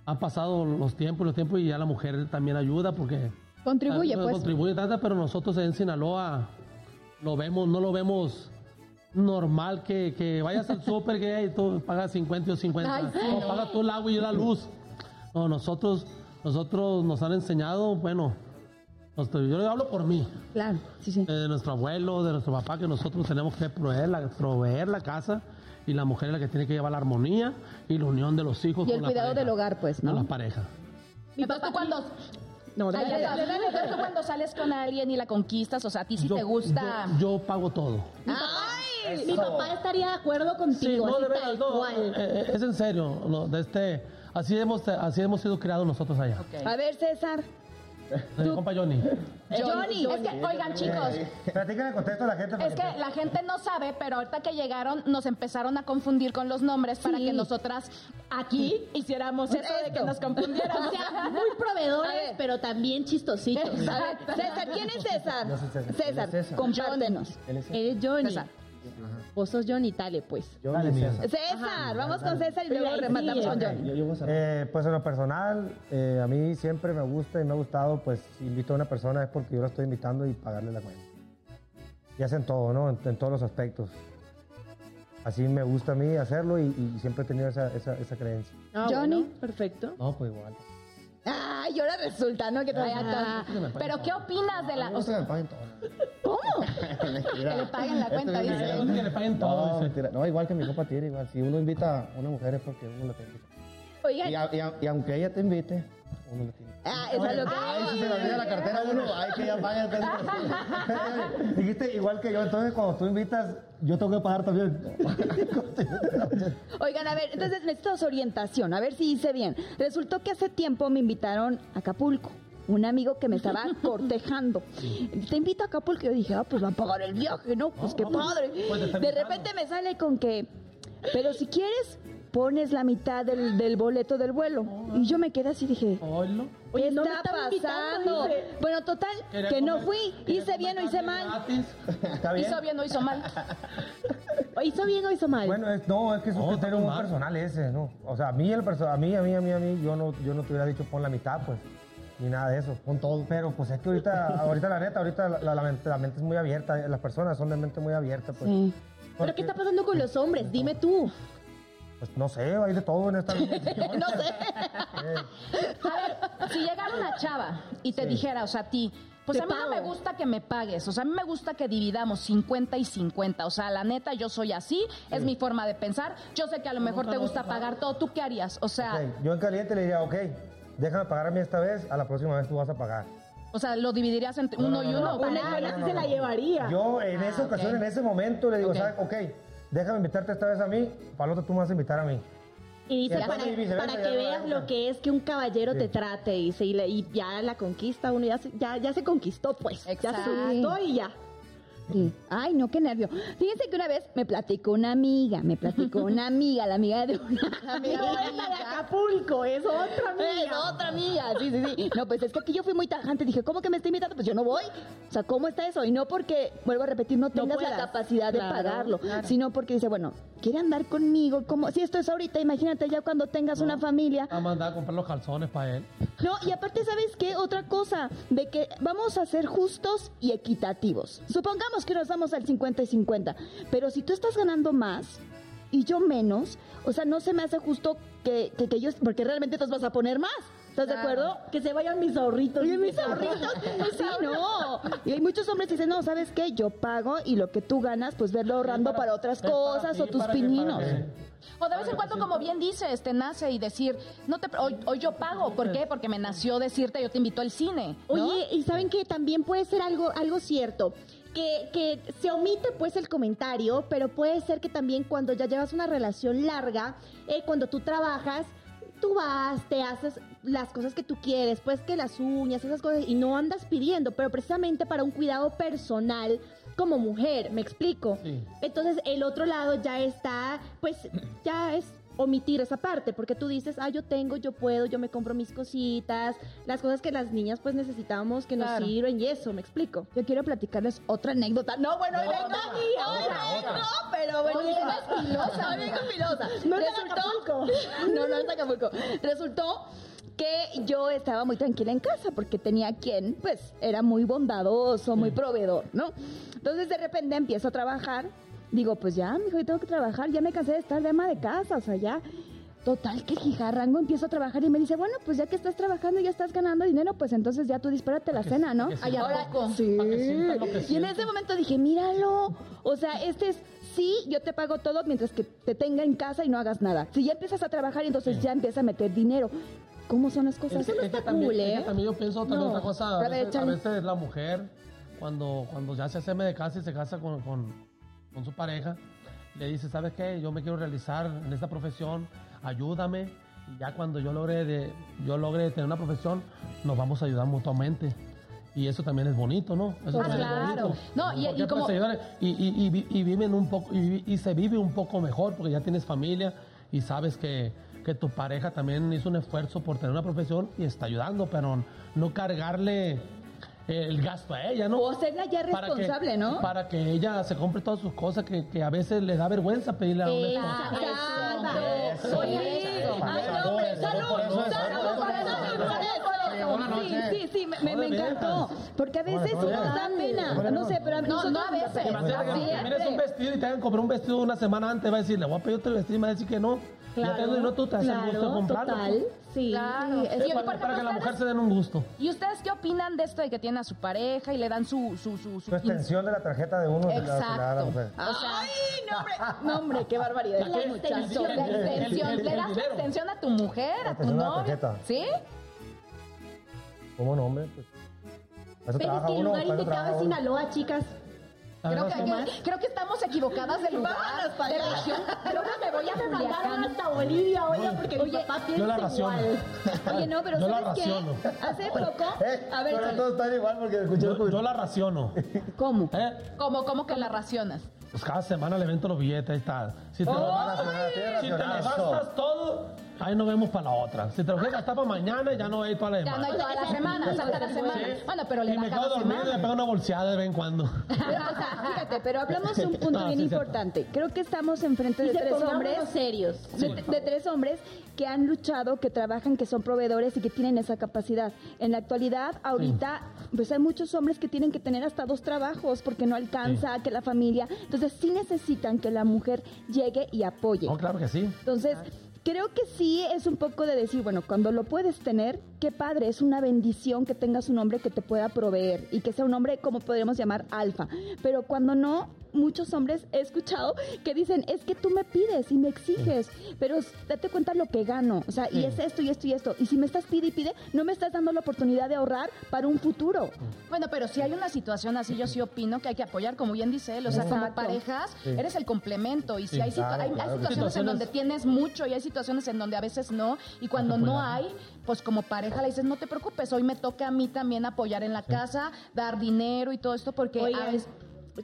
han pasado los tiempos, los tiempos y ya la mujer también ayuda porque Contribuye, Ah, pues. Contribuye tanta, pero nosotros en Sinaloa lo vemos, no lo vemos normal que, que vayas al súper que hey, tú pagas 50 o 50. Ay, sí, o no. paga tú el agua y yo la luz. No, nosotros, nosotros nos han enseñado, bueno, nuestro- yo le hablo por mí, Claro, sí, sí. de nuestro abuelo, de nuestro papá, que nosotros tenemos que proveer la, proveer la casa y la mujer es la que tiene que llevar la armonía y la unión de los hijos Y con el la cuidado pareja, del hogar, pues, Con la ¿no? pareja. Mi Entonces, papá cuando, No, Ay, dale, dale, dale. dale, tú cuando sales con alguien y la conquistas, o sea, a ti sí Yo- te gusta. Yo, yo pago todo. Ay, mi papá estaría de acuerdo contigo, no, así de veras, tal no, eh, eh, es en serio, no, de este, así hemos, así hemos sido criados nosotros allá. A ver, César. Eh, compa Johnny. Johnny, es que, oigan chicos, Platícale el contexto a la gente. para es que la gente no sabe, pero ahorita que llegaron nos empezaron a confundir con los nombres para Sí. que nosotras aquí hiciéramos eso de que nos confundiéramos. O sea, muy proveedores, pero también chistositos. A ver, César, ¿quién es César? Yo soy César. César, Él es César. compártenos. Él es Eres Johnny. César. Vos sos Johnny, dale pues. Dale, César. César, vamos con César y luego rematamos con Johnny. yo- yo. Eh, pues en lo personal, eh, a mí siempre me gusta y me ha gustado, pues si invito a una persona es porque yo la estoy invitando y pagarle la cuenta. Y hacen todo, ¿no? En, en todos los aspectos. Así me gusta a mí hacerlo y, y siempre he tenido esa, esa, esa creencia. Ah, Johnny. bueno, perfecto. No, pues igual. Ay, ahora resulta, ¿no? Que Ay, todavía entonces, Pero ¿qué opinas de la... No o se me paguen todo. ¿Cómo? que le paguen la cuenta, dice. Que le paguen todo, No. No, igual que mi compa Tira, igual. Si uno invita a una mujer es porque uno la tiene. Oigan, Y, a- y a- y aunque ella te invite, uno la tiene ah, eso es lo que... Ay, si se le olvida la cartera uno, ay, que ya peso. Dijiste igual que yo, entonces cuando tú invitas, yo tengo que pagar también. Oigan, a ver, entonces necesito orientación, a ver si hice bien. Resultó que hace tiempo me invitaron a Acapulco. Un amigo que me estaba cortejando. Te invito a Acapulco. Yo dije, ah, pues va a pagar el viaje, ¿no? Pues qué padre. Pues De repente me sale con que, pero si quieres, pones la mitad del, del boleto del vuelo. Y yo me quedé así, dije, Oílo. ¿qué Oye, no me está pasando? Bueno, total, Quería que no fui. Hice bien o hice mal. gratis. ¿Está bien? hizo bien o hizo mal. ¿O ¿Hizo bien o hizo mal? Bueno, es- no, es que es un criterio muy mal. personal ese, ¿no? O sea, a mí, el a mí, a mí, a mí, a mí, yo no, yo no te hubiera dicho pon la mitad, pues, ni nada de eso, pon todo. Pero pues es que ahorita, ahorita la neta, ahorita la, la- la mente, la mente es muy abierta, las personas son de mente muy abierta, pues. Sí. ¿Pero qué está pasando con los hombres? Dime tú. Pues no sé, hay de todo en esta vida. No sé. A ver, si llegara una chava y te dijera, o sea, a ti, pues Te a mí no me gusta que me pagues, o sea, a mí me gusta que dividamos 50 y 50, o sea, la neta, yo soy así, es mi forma de pensar, yo sé que a lo mejor te gusta pagar todo, ¿tú qué harías? O sea, Yo en caliente le diría, ok, déjame pagar a mí esta vez, a la próxima vez tú vas a pagar. o sea, lo dividirías entre uno y uno. Una ¿para? buena sí se la llevaría. Yo en esa ocasión, en ese momento, le digo, Ok. ¿sabes? Ok, déjame invitarte esta vez a mí, otra tú me vas a invitar a mí. Y dice, para, ya que veas lo que es que un caballero Sí. te trate, dice, y, le- y ya la conquista uno, ya se, ya, ya se conquistó, pues. Ya se Exacto. conquistó y ya. Sí. Ay, no, qué nervio. Fíjense que una vez me platicó una amiga, me platicó una amiga, la amiga de una amiga. De Acapulco, es otra amiga. Es otra amiga, sí, sí, sí. No, pues es que aquí yo fui muy tajante. Dije, ¿cómo que me está invitando? Pues yo no voy. O sea, ¿cómo está eso? Y no porque, vuelvo a repetir, no tengas la capacidad de pagarlo, claro. sino porque dice, bueno, quiere andar conmigo. como Si esto es ahorita, imagínate ya cuando tengas una familia. A mandar a comprar los calzones para él. No, y aparte, ¿sabes qué? Otra cosa, de que vamos a ser justos y equitativos. Supongamos que nos damos al 50 y 50, pero si tú estás ganando más y yo menos, o sea, no se me hace justo que, que, que yo, porque realmente te vas a poner más. ¿Estás de acuerdo? Que se vayan mis ahorritos. Oye, mis ahorritos. Sí, no. Y hay muchos hombres que dicen, no, ¿sabes qué? Yo pago y lo que tú ganas, pues verlo ahorrando para, otras para cosas ti, o tus pininos. O de vez en cuando, como bien dices, te nace y decir, no te, hoy, hoy yo pago. ¿Por qué? Porque me nació decirte, yo te invito al cine. ¿no? Oye, y saben que también puede ser algo, algo cierto. Que, que se omite pues el comentario, pero puede ser que también cuando ya llevas una relación larga, eh, cuando tú trabajas, tú vas, te haces las cosas que tú quieres, pues que las uñas, esas cosas, y no andas pidiendo, pero precisamente para un cuidado personal como mujer, ¿me explico? Sí. Entonces el otro lado ya está, pues ya es omitir esa parte, porque tú dices, ah, yo tengo, yo puedo, yo me compro mis cositas, las cosas que las niñas pues necesitamos que nos Claro. sirven y eso, ¿me explico? Yo quiero platicarles otra anécdota. No, bueno, No, vengo, no, hoy otra, vengo, otra. pero bueno, es filosa, hoy vengo filosa. No Resultó, no, no es Acapulco. Resultó que yo estaba muy tranquila en casa porque tenía quien, pues, era muy bondadoso, muy proveedor, ¿no? Entonces, de repente empiezo a trabajar. Digo, pues ya, mijo, yo tengo que trabajar, ya me cansé de estar de ama de casa, o sea, ya. Total, que jijarrango empiezo a trabajar y me dice, bueno, pues ya que estás trabajando y ya estás ganando dinero, pues entonces ya tú dispárate la cena, ¿no? que Ay, ¿a Ahora-? Sí. Y en ese momento dije, míralo. O sea, este es, sí, yo te pago todo mientras que te tenga en casa y no hagas nada. Si ya empiezas a trabajar, entonces ya empieza a meter dinero. ¿Cómo son las cosas? Eso no está también, cool, ¿eh? también yo pienso también No. otra cosa. A veces, a veces la mujer, cuando, cuando ya se hace de casa y se casa con, con, con su pareja, le dice, ¿sabes qué? Yo me quiero realizar en esta profesión, ayúdame. Y ya cuando yo logre, de, yo logre tener una profesión, nos vamos a ayudar mutuamente. Y eso también es bonito, ¿no? Eso Ah, también es claro. bonito. No, y- y como- pues, y, y, y, vi- y viven un poco, y se vive un poco mejor porque ya tienes familia y sabes que, que tu pareja también hizo un esfuerzo por tener una profesión y está ayudando, pero no cargarle el gasto a ella, ¿no? O hacerla ya Para que- responsable, ¿no? Para que ella se compre todas sus cosas que, que a veces le da vergüenza pedirle a no, es- es-. Buenas Sí, sí, sí, me, me, No, encantó. Porque a veces Bueno, nos da pena. No sé, pero a No, nosotros no a veces. Siempre. mires un vestido y te hagan comprar un vestido una semana antes, va a decir, le voy a pedir otro vestido y me va a decir que no. Ya te doy, no, tú te das el gusto de claro, comprarlo. total, sí. Claro. Sí, es para, ejemplo, para que la mujer se den un gusto. ¿Y ustedes qué opinan de esto de que tiene a su pareja y le dan su... su, su, su Su extensión de la tarjeta de uno la- se la Exacto. mujer. Ay, no, hombre. No, hombre, qué barbaridad. La extensión, la extensión. Le das la extensión a tu mujer, a tu de novio. tarjeta. ¿Sí? ¿Cómo no, hombre? Pues, Pero es que el lugar indicado es. Sinaloa, chicas. La Creo que, yo- creo que estamos equivocadas de lugar, Vámonos para de allá. región. Creo que me voy a Culiacán. hasta Bolivia, oiga, porque mi Oye, papá Yo piensa la igual. Oye, no, pero Yo la ¿sabes qué? raciono. Hace poco. Eh, A ver, pero todos están igual porque escuché Yo, yo la raciono. ¿cómo? ¿eh? ¿Cómo, cómo que la racionas? Pues cada semana le vento los billetes, ahí está. Si te, lo, si te lo eso. gastas todo, ahí nos vemos para la otra. Si te lo quieres gastar para mañana, ya no va a ir para la Ya no demás. hay toda la semana, salta la semana. Bueno, pero le Y da me quedo dormido y le pego una bolseada de vez en cuando. Pero, o sea, fíjate, pero hablamos de un punto No, bien sí, importante. Creo que estamos enfrente de tres hombres. serios. De, de tres hombres que han luchado, que trabajan, que son proveedores y que tienen esa capacidad. En la actualidad, ahorita, pues hay muchos hombres que tienen que tener hasta dos trabajos porque no alcanza, que la familia. Entonces, sí necesitan que la mujer llegue y apoye. No, claro que sí. Entonces, creo que sí es un poco de decir, bueno, cuando lo puedes tener, qué padre, es una bendición que tengas un hombre que te pueda proveer y que sea un hombre, como podríamos llamar, alfa. Pero cuando no, muchos hombres he escuchado que dicen, es que tú me pides y me exiges, pero date cuenta lo que gano, o sea, y es esto y esto y esto. Y si me estás pide y pide, no me estás dando la oportunidad de ahorrar para un futuro. Bueno, pero si hay una situación así, yo sí opino que hay que apoyar, como bien dice él, o sea, como parejas, Sí. eres el complemento y si Sí, hay, situ- claro, hay, claro situaciones en donde tienes mucho y hay situaciones en donde a veces no, y cuando no hay, pues como pareja le dices, no te preocupes, hoy me toca a mí también apoyar en la casa, dar dinero y todo esto, porque a Oigan, veces...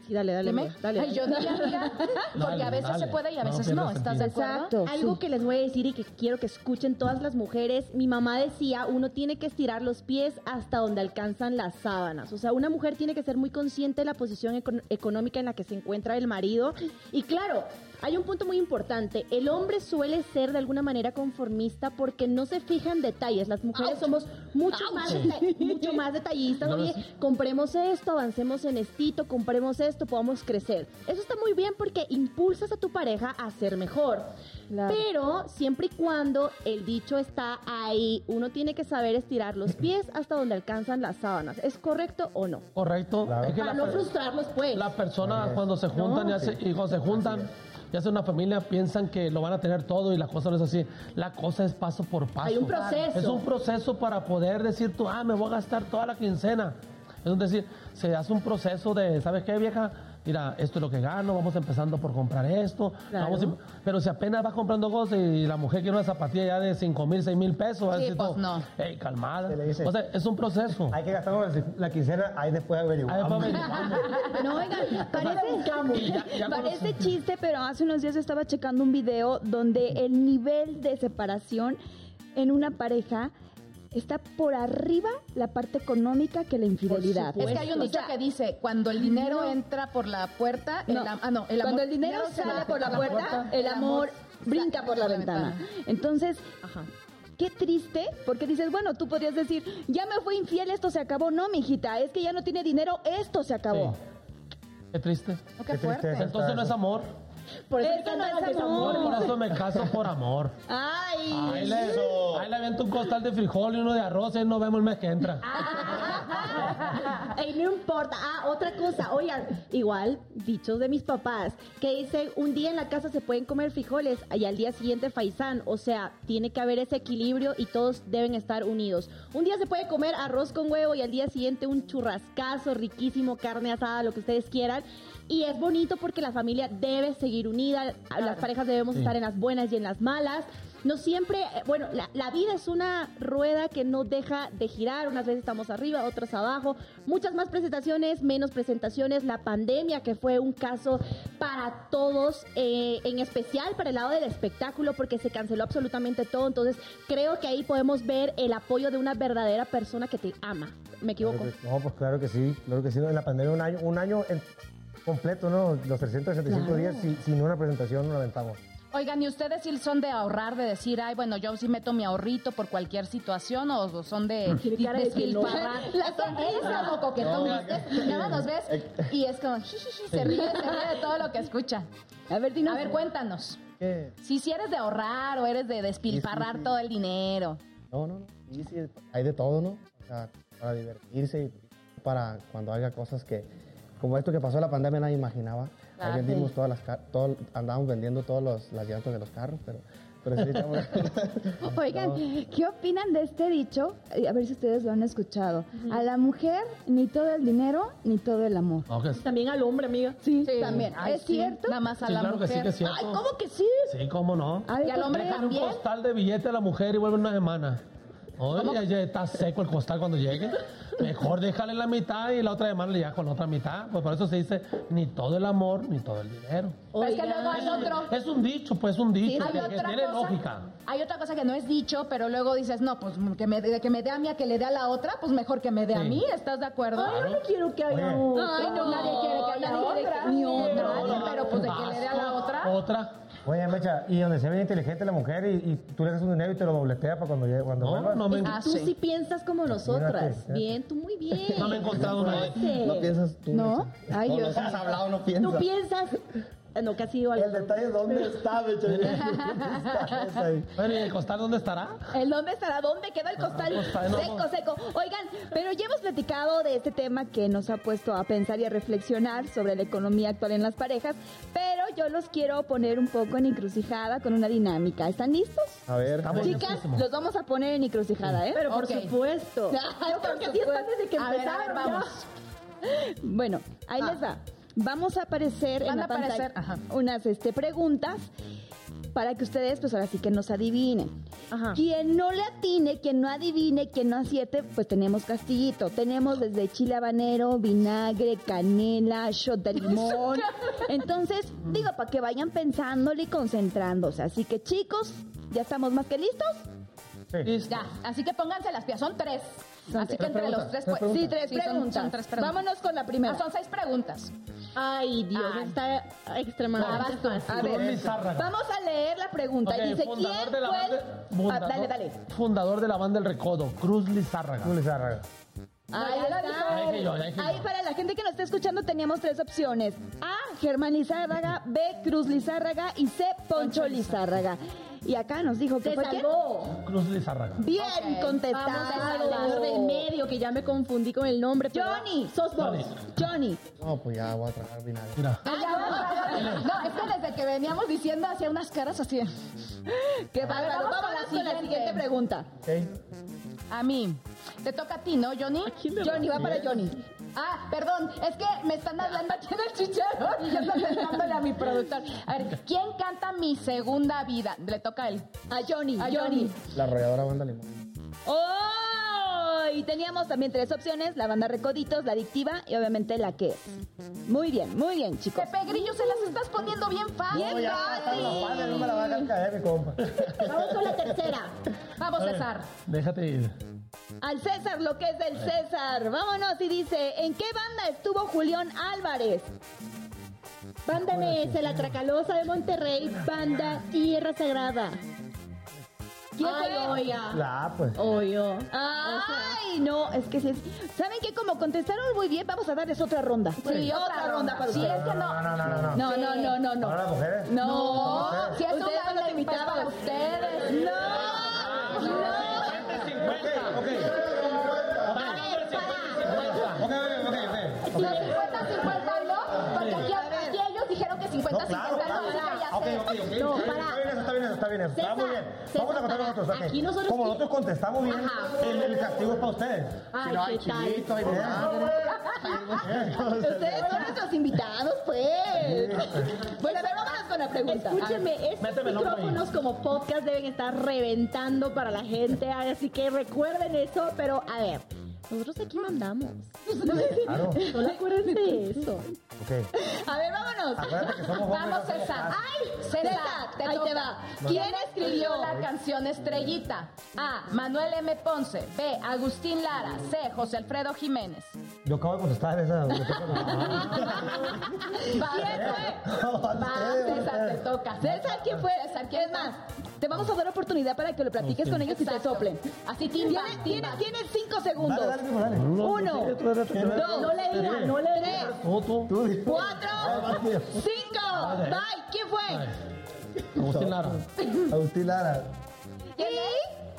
Sí, dale, dale. Dime. dale, Ay, dale. yo diría, amiga, porque Dale, a veces dale. se puede y a veces no. ¿Estás de acuerdo? Exacto. Algo sí. que les voy a decir y que quiero que escuchen todas las mujeres, mi mamá decía, uno tiene que estirar los pies hasta donde alcanzan las sábanas. O sea, una mujer tiene que ser muy consciente de la posición econ- económica en la que se encuentra el marido. Y claro, hay un punto muy importante. El hombre suele ser de alguna manera conformista porque no se fija en detalles. Las mujeres somos mucho más, mucho más detallistas. Oye, compremos esto, avancemos en estito, compremos esto, podamos crecer. Eso está muy bien porque impulsas a tu pareja a ser mejor. Claro. Pero siempre y cuando el dicho está ahí, uno tiene que saber estirar los pies hasta donde alcanzan las sábanas. ¿Es correcto o no? Correcto. Claro. Es que Para no per- frustrarlos, pues. las personas cuando se juntan y, hace- y cuando se juntan y hacen una familia piensan que lo van a tener todo y la cosa no es así. La cosa es paso por paso. Hay un proceso. Es un proceso para poder decir tú, ah, me voy a gastar toda la quincena. Es decir, se hace un proceso de, ¿sabes qué, vieja? Mira, esto es lo que gano, vamos empezando por comprar esto. Claro. vamos a- pero si apenas vas comprando cosas y la mujer quiere una zapatilla ya de 5 mil, 6 mil pesos, va a Sí, decir pues no. "Ey, calmada. Se le dice. O sea, es un proceso. Hay que gastarnos la- quincena, ahí después Ahí averiguamos. después averiguamos. No, oigan, parece, ya- ya parece chiste, pero hace unos días estaba checando un video donde el nivel de separación en una pareja está por arriba la parte económica que la infidelidad. Es que hay un O dicho sea, que dice, cuando el dinero entra por la puerta, el, No. ah, no, el amor- Cuando el dinero sale por la puerta, el amor brinca por la ventana. Entonces, Ajá. qué triste, porque dices, bueno, tú podrías decir, ya me fue infiel, esto se acabó. No, mijita, es que ya no tiene dinero, esto se acabó. Sí. Qué triste. Oh, qué Qué fuerte. tristeza. Entonces no es amor. Por eso, Eso me encanta no es el amor. desamor. Por eso me caso por amor. Ay, Ahí le, ahí le aviento un costal de frijol y uno de arroz y nos vemos el mes que entra. Ey, no importa. Ah, otra cosa. Oigan, igual, dichos de mis papás, que dicen, un día en la casa se pueden comer frijoles y al día siguiente faisán. O sea, tiene que haber ese equilibrio y todos deben estar unidos. Un día se puede comer arroz con huevo y al día siguiente un churrascazo riquísimo, carne asada, lo que ustedes quieran. Y es bonito porque la familia debe seguir unida, las parejas debemos Sí. estar en las buenas y en las malas. No siempre, eh, bueno, la, la vida es una rueda que no deja de girar, unas veces estamos arriba, otras abajo, muchas más presentaciones, menos presentaciones, la pandemia que fue un caso para todos, eh, en especial para el lado del espectáculo, porque se canceló absolutamente todo, entonces creo que ahí podemos ver el apoyo de una verdadera persona que te ama. ¿Me equivoco? No, pues claro que sí, claro que sí. En la pandemia un año, un año en- completo, ¿no? Los 365 días sin, sin una presentación nos aventamos. Oigan, ¿y ustedes sí son de ahorrar, de decir, ay, bueno, yo sí meto mi ahorrito por cualquier situación o son de cara de que no. despilfarrar? La sonrisa, como coquetón, ¿viste? Nada más nos ves y es como, jijiji, se ríe, se ríe de todo lo que escucha. a ver, dinos. A ver, cuéntanos. ¿Qué? Si si eres de ahorrar o eres de despilfarrar Sí, sí, sí. todo el dinero. No, no, no. Sí, sí, hay de todo, ¿no? O sea, para divertirse y para cuando haya cosas que, como esto que pasó en la pandemia, nadie imaginaba. Ahí vendimos todas las, todo, andábamos vendiendo todas los- las llantas de los carros, pero, pero sí, echamos- Oigan, ¿qué opinan de este dicho? Eh, A ver si ustedes lo han escuchado. A la mujer ni todo el dinero ni todo el amor. Que- También al hombre, amiga. Sí, Sí. también. Ay, ¿Es sí, cierto? Nada más a sí, la claro que sí mujer. que es cierto. Ay, ¿cómo que sí? Sí, cómo no. A ver, Y al hombre. Dejan un también. costal de billete a la mujer y vuelve una semana. Oye, ya está seco el costal cuando llegue. Mejor déjale la mitad y la otra semana le llega con la otra mitad. Pues por eso se dice ni todo el amor ni todo el dinero. Pero es que luego hay otro. Es un dicho, pues un dicho Hay que, que otra tiene cosa- lógica. Hay otra cosa que no es dicho, pero luego dices, no, pues que me, de que me dé a mí a que le dé a la otra, pues mejor que me dé a Sí. mí, ¿estás de acuerdo? Ay, yo no quiero que haya Oye. otro. Ay, no, nadie quiere que haya otra. que- ni otra. Nadie, pero pues de que le dé a la otra. Otra. Oye, Mecha, y donde se ve inteligente la mujer y, y tú le das un dinero y te lo dobletea para cuando llegue, cuando No, no me, Ah, Tú sí. sí piensas como nosotras. Bien, tú muy bien. no me he encontrado nadie. No piensas tú. ¿No? Ay, no, yo- no has hablado, no Tú piensas. Ah, No, casi digo algo. El detalle es dónde está. Bueno, ¿y el costal dónde estará? ¿El dónde estará? ¿Dónde queda el costal? costal, no. Seco, seco. Oigan, pero ya hemos platicado de este tema que nos ha puesto a pensar y a reflexionar sobre la economía actual en las parejas, pero yo los quiero poner un poco en encrucijada con una dinámica. ¿Están listos? A ver. Estamos Chicas, los vamos a poner en encrucijada, ¿eh? Pero por supuesto. Yo creo que así están desde que A ver, a ver, vamos. Bueno, ahí Ah. les va. Vamos a aparecer Van en la a aparecer, pantalla ajá. unas este, preguntas para que ustedes, pues ahora sí que nos adivinen. Ajá. Quien no le atine, quien no adivine, quien no acierte, pues tenemos castillito. Tenemos desde chile habanero, vinagre, canela, shot de limón. Entonces, digo, para que vayan pensándole y concentrándose. Así que chicos, ¿ya estamos más que listos? Sí. Ya, así que pónganse las piezas. Son tres. Así que entre preguntas, los tres, tres pues. Sí, tres Sí, preguntas. son tres preguntas. Vámonos con la primera. Ah, son seis preguntas. Ay, Dios, Ay. está extremadamente Ah, tú. fácil. A ver, Cruz Lizárraga. vamos a leer la pregunta. Ok, y dice, ¿quién fue el... Ah, fundador- dale, dale. Fundador de la banda El Recodo, Cruz Lizárraga. Tú, Lizárraga. Ahí dije yo, Ahí para la gente que nos está escuchando teníamos tres opciones. A, Germán Lizárraga, B, Cruz Lizárraga y C, Poncho Lizárraga. Y acá nos dijo que Se fue quién? salvó. Cruz Lizárraga. Bien Ok. contestado. Vamos a del medio, que ya me confundí con el nombre. Johnny. Sos vos. Johnny. Johnny. No, pues ya voy a tragar vinagre. Mira. No, es que desde que veníamos diciendo hacía unas caras así. Qué ver, bárbaro. vamos con Vámonos la con la siguiente. pregunta. A mí. Te toca a ti, ¿no, Johnny? Johnny, va para Johnny. Ah, perdón, es que me están hablando aquí del chichero y yo estoy hablándole a mi productor. A ver, ¿quién canta Mi Segunda Vida? Le toca a él. A Johnny. A Johnny. Johnny. La arrolladora banda limón. ¡Oh! Y teníamos también tres opciones, la banda Recoditos, la adictiva y obviamente la que es. Muy bien, muy bien, chicos. Pepe Grillo, se las estás poniendo bien fácil. Bien Ya, fácil. no, padre, no me la va a caer, mi compa. Vamos con la tercera. Vamos, César. Déjate ir. Al César, lo que es del César. Vámonos y dice, ¿en qué banda estuvo Julián Álvarez? Banda MS, la Tracalosa de Monterrey, banda Tierra Sagrada. ¿Quién Ay, fue? oiga. La A, pues. Oyo. Ay, no, es que sí. es- ¿Saben qué? Como contestaron muy bien, vamos a darles otra ronda. Sí, otra ronda. para Sí, ustedes. es que no. No, no, no, no. no. No, no, no, no, no. ¿Ahora las mujeres? No, Si es ustedes una ley, pues, invitados. para ustedes. No, no. Ok, ok. Ok, ok, ok, ok. No, 50-50 no, porque aquí, aquí ellos dijeron que 50-50 No, no, claro. así que ya Ok, sé. ok, ok. No, Está bien, eso. Está muy bien. César, Vamos a contar nosotros. Aquí nosotros Como nosotros contestamos bien, Ajá. el, el castigo es para ustedes. Ay, Si no, hay hay. Ustedes son nuestros invitados, pues. Bueno, a ver, vámonos con la pregunta. Escúcheme, estos micrófonos como podcast deben estar reventando para la gente, así que recuerden eso, pero a ver, nosotros aquí mandamos. Claro. Solo acuérdense de eso. Ok. A ver, vámonos. Acuérdate que somos hombres. Vamos, César. caras. ¡Ay! César, te ahí te va. ¿Quién escribió la canción Estrellita? A. Manuel M. Ponce. B. Agustín Lara. C. José Alfredo Jiménez. Yo acabo de contestar esa. Va, Va, César, te toca. César, ¿quién fue? César, ¿quién es más, te vamos a dar oportunidad para que lo platiques con ellos y te Exacto. soplen. Así, timba, Tienes, cinco segundos. Dale, dale, dale. Uno, dos, No le digan, no le tres, digan. Tú, tú. Tú, di. cuatro, Ah, cinco. Bye. ¿Quién fue? Agustín Lara. Agustín Lara.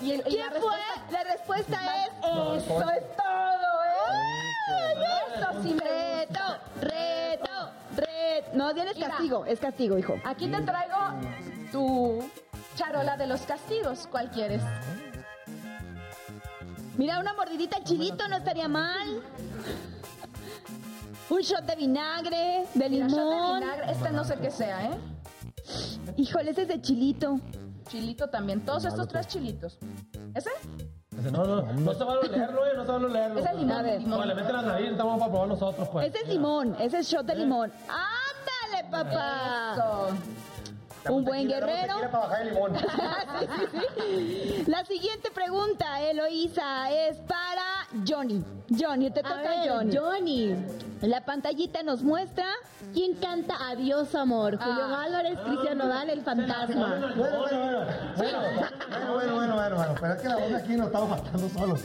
¿Y, el- y ¿Quién la fue? respuesta? La respuesta es Eso es todo, ¿eh? Eso sí me reto, reto, reto. No, tienes Mira. castigo, es castigo, hijo. Aquí te traigo tu charola de los castigos. ¿Cuál quieres? Mira, una mordidita al chilito no estaría mal. Un shot de vinagre, de Mira, shot de limón. vinagre. Este no sé qué sea, ¿eh? Híjole, ese es de chilito. Chilito también. Todos estos tres chilitos. ¿Ese? Ese No, no, no se vale leerlo, eh, no se vale leerlo. Es el limón. A ver. limón. No, le meten la nariz, estamos para probar nosotros, pues. Ese es limón, ese es shot de limón. ¡Ándale, papá! Eso. Un buen guerrero. tequila para bajar el limón. Sí, sí, sí. La siguiente pregunta, Eloísa, es para Johnny. Johnny, te A toca ver, Johnny. Johnny. La pantallita nos muestra. ¿Quién canta Adiós Amor? Julio Ah. Álvarez, Cristian Nodal, el fantasma. Bueno, bueno, bueno. Bueno, bueno, bueno, bueno, bueno, bueno. Pero es que la voz aquí nos estamos matando solos.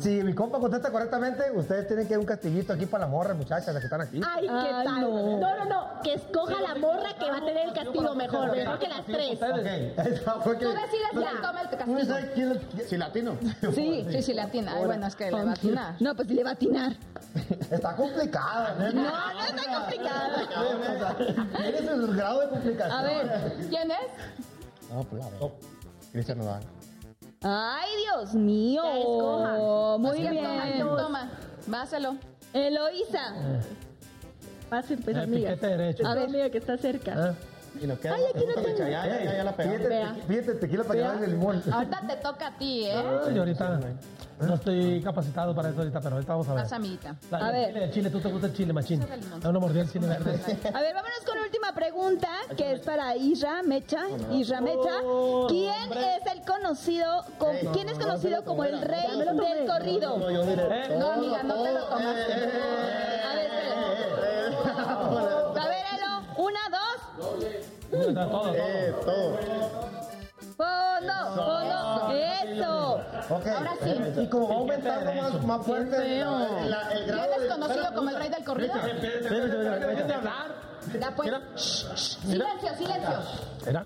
Si mi compa contesta correctamente, ustedes tienen que dar un castillito aquí para las morras, muchachas, las que están aquí. Ay, ¿qué Ay, tal? no. No. no, no, que escoja la morra que va a tener el castigo mejor, mejor que las tres. Ok, esa fue que- Tú decides quién toma el ¿Tú castigo. sabes quién- Si latino. Sí, sí, sí, le atina. Ay, bueno, es que le va a atinar. No, pues sí le va a atinar. Está complicada, ¿eh? No, no está complicado. Tienes el grado de complicación. A ver. ¿Quién es? No, pues la verdad. Cristian Nodal. Ay, Dios mío. Ya escoja. Muy Así es, toma, bien. Toma, váselo. Eloísa. Fácil, pues, amiga. piquete derecho. A ver. amiga que está cerca. Ah, Y nos queda Ay, aquí no tengo. Ya, ya, ya, ya la pegamos. Vea. Fíjate, tequila para llevar el limón. Ahorita te toca a ti, ¿eh? Ay, ahorita no estoy capacitado para eso ahorita, pero ahorita vamos a ver. Pasa, amiguita. Dale, A ver. Chile, chile, tú te gusta el chile, machín. Da una mordida al chile verde. A ver, vámonos con la última pregunta, que es para Isra Mecha. Isra Mecha, ¿quién es el conocido, con- quién es conocido como el rey del corrido? ¿Eh? No, amiga, no te lo tomas. A ver, espérate. Todo, todo. ¡Oh, no! ¡Oh, no! ¡Eso! Ok. Ahora sí. Y como va aumentando más, más fuerte el, la- el grado ¿Quién es de- conocido como el rey del corrido? De hablar. Da pues. Mira. Silencio, silencio. Mira.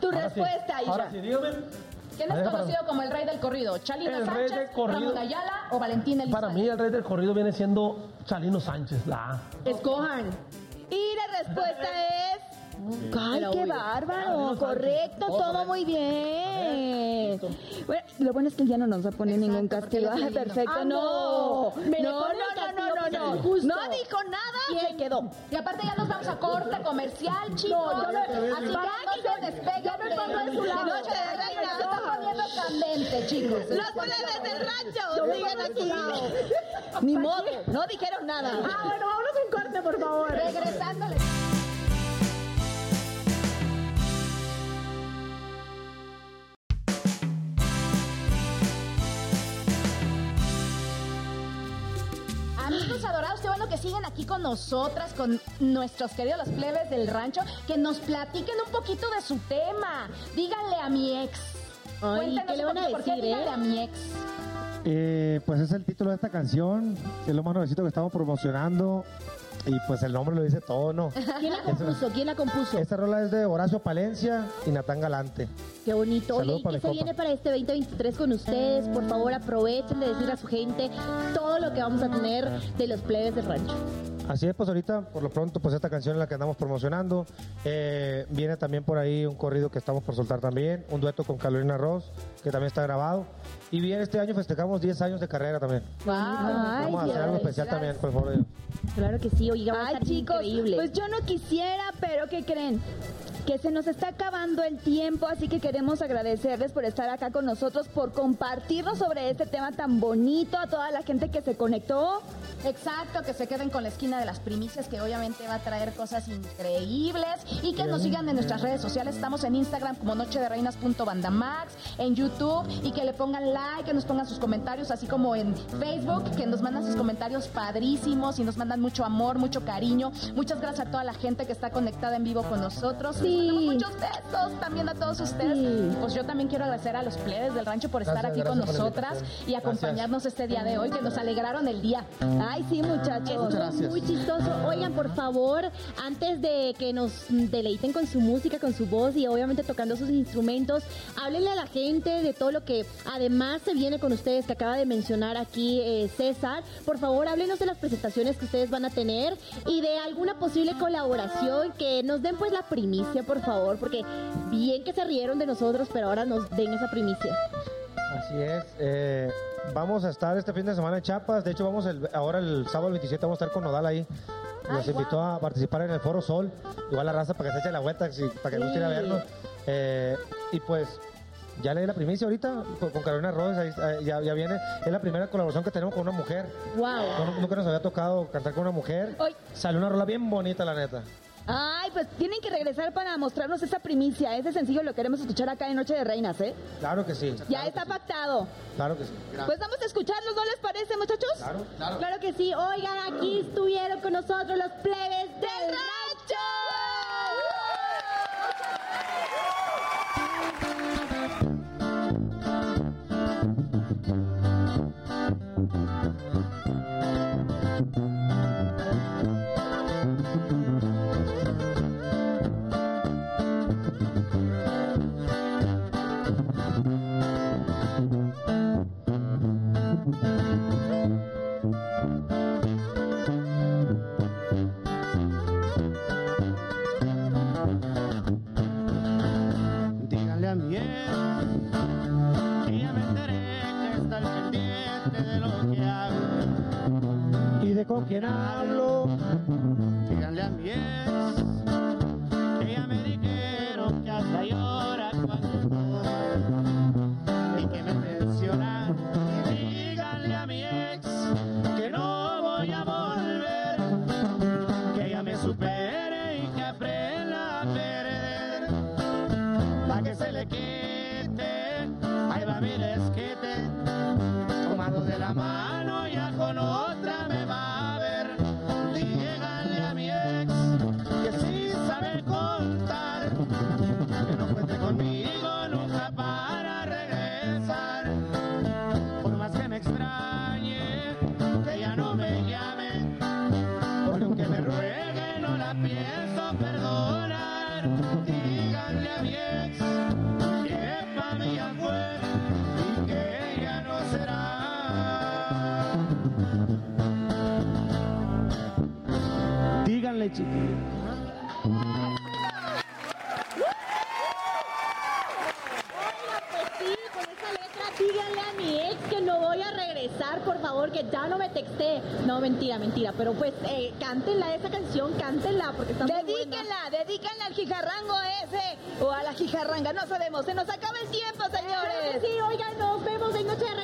Tu Ahora sí. respuesta, Ahora Isra. sí, dígame. ¿Quién es conocido como el rey del corrido? ¿Chalino El rey Sánchez, del corrido. Ramón Ayala o Valentín Elizalde? Para mí el rey del corrido viene siendo Chalino Sánchez, la A. Escojan. Y la respuesta es... ¡Ay, qué bárbaro! Correcto, todo muy bien. Bueno, lo bueno es que ya no nos va a poner ningún castigo. el perfecto. Ah, no, no. No, no, no, no, no, no. dijo nada, se quedó. Y aparte ya nos vamos a corte comercial, chicos. no- Así que no se despeguen. yo me pongo de su lado. Noche de reina se está poniendo candente, chicos. Los del rancho aquí. Ni modo, no dijeron nada. Ah, bueno, vámonos un corte, por favor. Regresándole. Amigos adorados, qué bueno que siguen aquí con nosotras, con nuestros queridos los plebes del rancho, que nos platiquen un poquito de su tema. Díganle a mi ex. Ay, ¿qué le van a poquito, ¿por qué decir, díganle eh? a mi ex? Eh, pues es el título de esta canción, es lo más nuevecito que estamos promocionando y pues el nombre lo dice todo, ¿no? ¿Quién la compuso? ¿Quién la compuso? Esta rola es de Horacio Palencia y Natán Galante. Qué bonito. Oye, ¿y qué se viene para este 2023 con ustedes? Por favor, aprovechen de decir a su gente todo lo que vamos a tener de los plebes del rancho. Así es, pues ahorita, por lo pronto, pues esta canción es la que andamos promocionando. Eh, viene también por ahí un corrido que estamos por soltar también, un dueto con Carolina Ross, que también está grabado. Y bien, este año festejamos 10 años de carrera también. Ay, Vamos a hacer algo especial también, por favor. Claro que sí, oiga, Ay, estar chicos, increíble. pues yo no quisiera, pero ¿qué creen? Que se nos está acabando el tiempo, así que queremos agradecerles por estar acá con nosotros, por compartirnos sobre este tema tan bonito, a toda la gente que se conectó. Exacto, que se queden con la esquina de las primicias, que obviamente va a traer cosas increíbles y que nos sigan en nuestras redes sociales. Estamos en Instagram como Noche de Reinas.bandamax, en YouTube y que le pongan like, que nos pongan sus comentarios, así como en Facebook, que nos mandan sus comentarios padrísimos y nos mandan mucho amor, mucho cariño. Muchas gracias a toda la gente que está conectada en vivo con nosotros. Sí. Muchos besos también a todos ustedes. Sí. Pues yo también quiero agradecer a los plebes del rancho por estar Gracias, aquí con gracias nosotras y acompañarnos este día de hoy, que nos alegraron el día. Ay, sí, muchachos. Muy chistoso. Oigan, por favor, antes de que nos deleiten con su música, con su voz y obviamente tocando sus instrumentos, háblenle a la gente de todo lo que además se viene con ustedes, que acaba de mencionar aquí eh, César. Por favor, háblenos de las presentaciones que ustedes van a tener y de alguna posible colaboración que nos den pues la primicia, por favor, porque bien que se rieron de nosotros, pero ahora nos den esa primicia. Así es. eh, vamos a estar este fin de semana en Chiapas. De hecho, vamos el- ahora el sábado 27 vamos a estar con Nodal ahí. Nos invitó a participar en el Foro Sol. Igual la raza para que se eche la vuelta, para que guste ir a vernos. Eh, y pues ya leí la primicia ahorita con, Carolina ahí- ahí ya, ya viene. Es la primera colaboración que tenemos con una mujer. Wow. No- nunca nos había tocado cantar con una mujer. Ay. Salió una rola bien bonita, la neta. Ay, pues tienen que regresar para mostrarnos esa primicia. Ese sencillo lo queremos escuchar acá en Noche de Reinas, ¿eh? Claro que sí. Ya está sí, pactado. Claro que sí. Pues vamos a escucharlos, ¿no les parece, muchachos? Claro, claro. Claro que sí. Oigan, aquí estuvieron con nosotros los plebes del rancho. Díganle hago. ¿Y de con quién hablo? Díganle a mi ex que ya me volver. Oiga, pues sí, con esa letra díganle a mi ex que no voy a regresar, por favor, que ya no me texté. No, mentira, mentira, pero pues eh, cántenla esa canción, cántenla, porque está muy buena. Dedíquenla, dedíquenla al jijarrango ese o a la jijarranga, no sabemos. Se nos acaba el tiempo, señores. sí, oigan, nos vemos en Noche de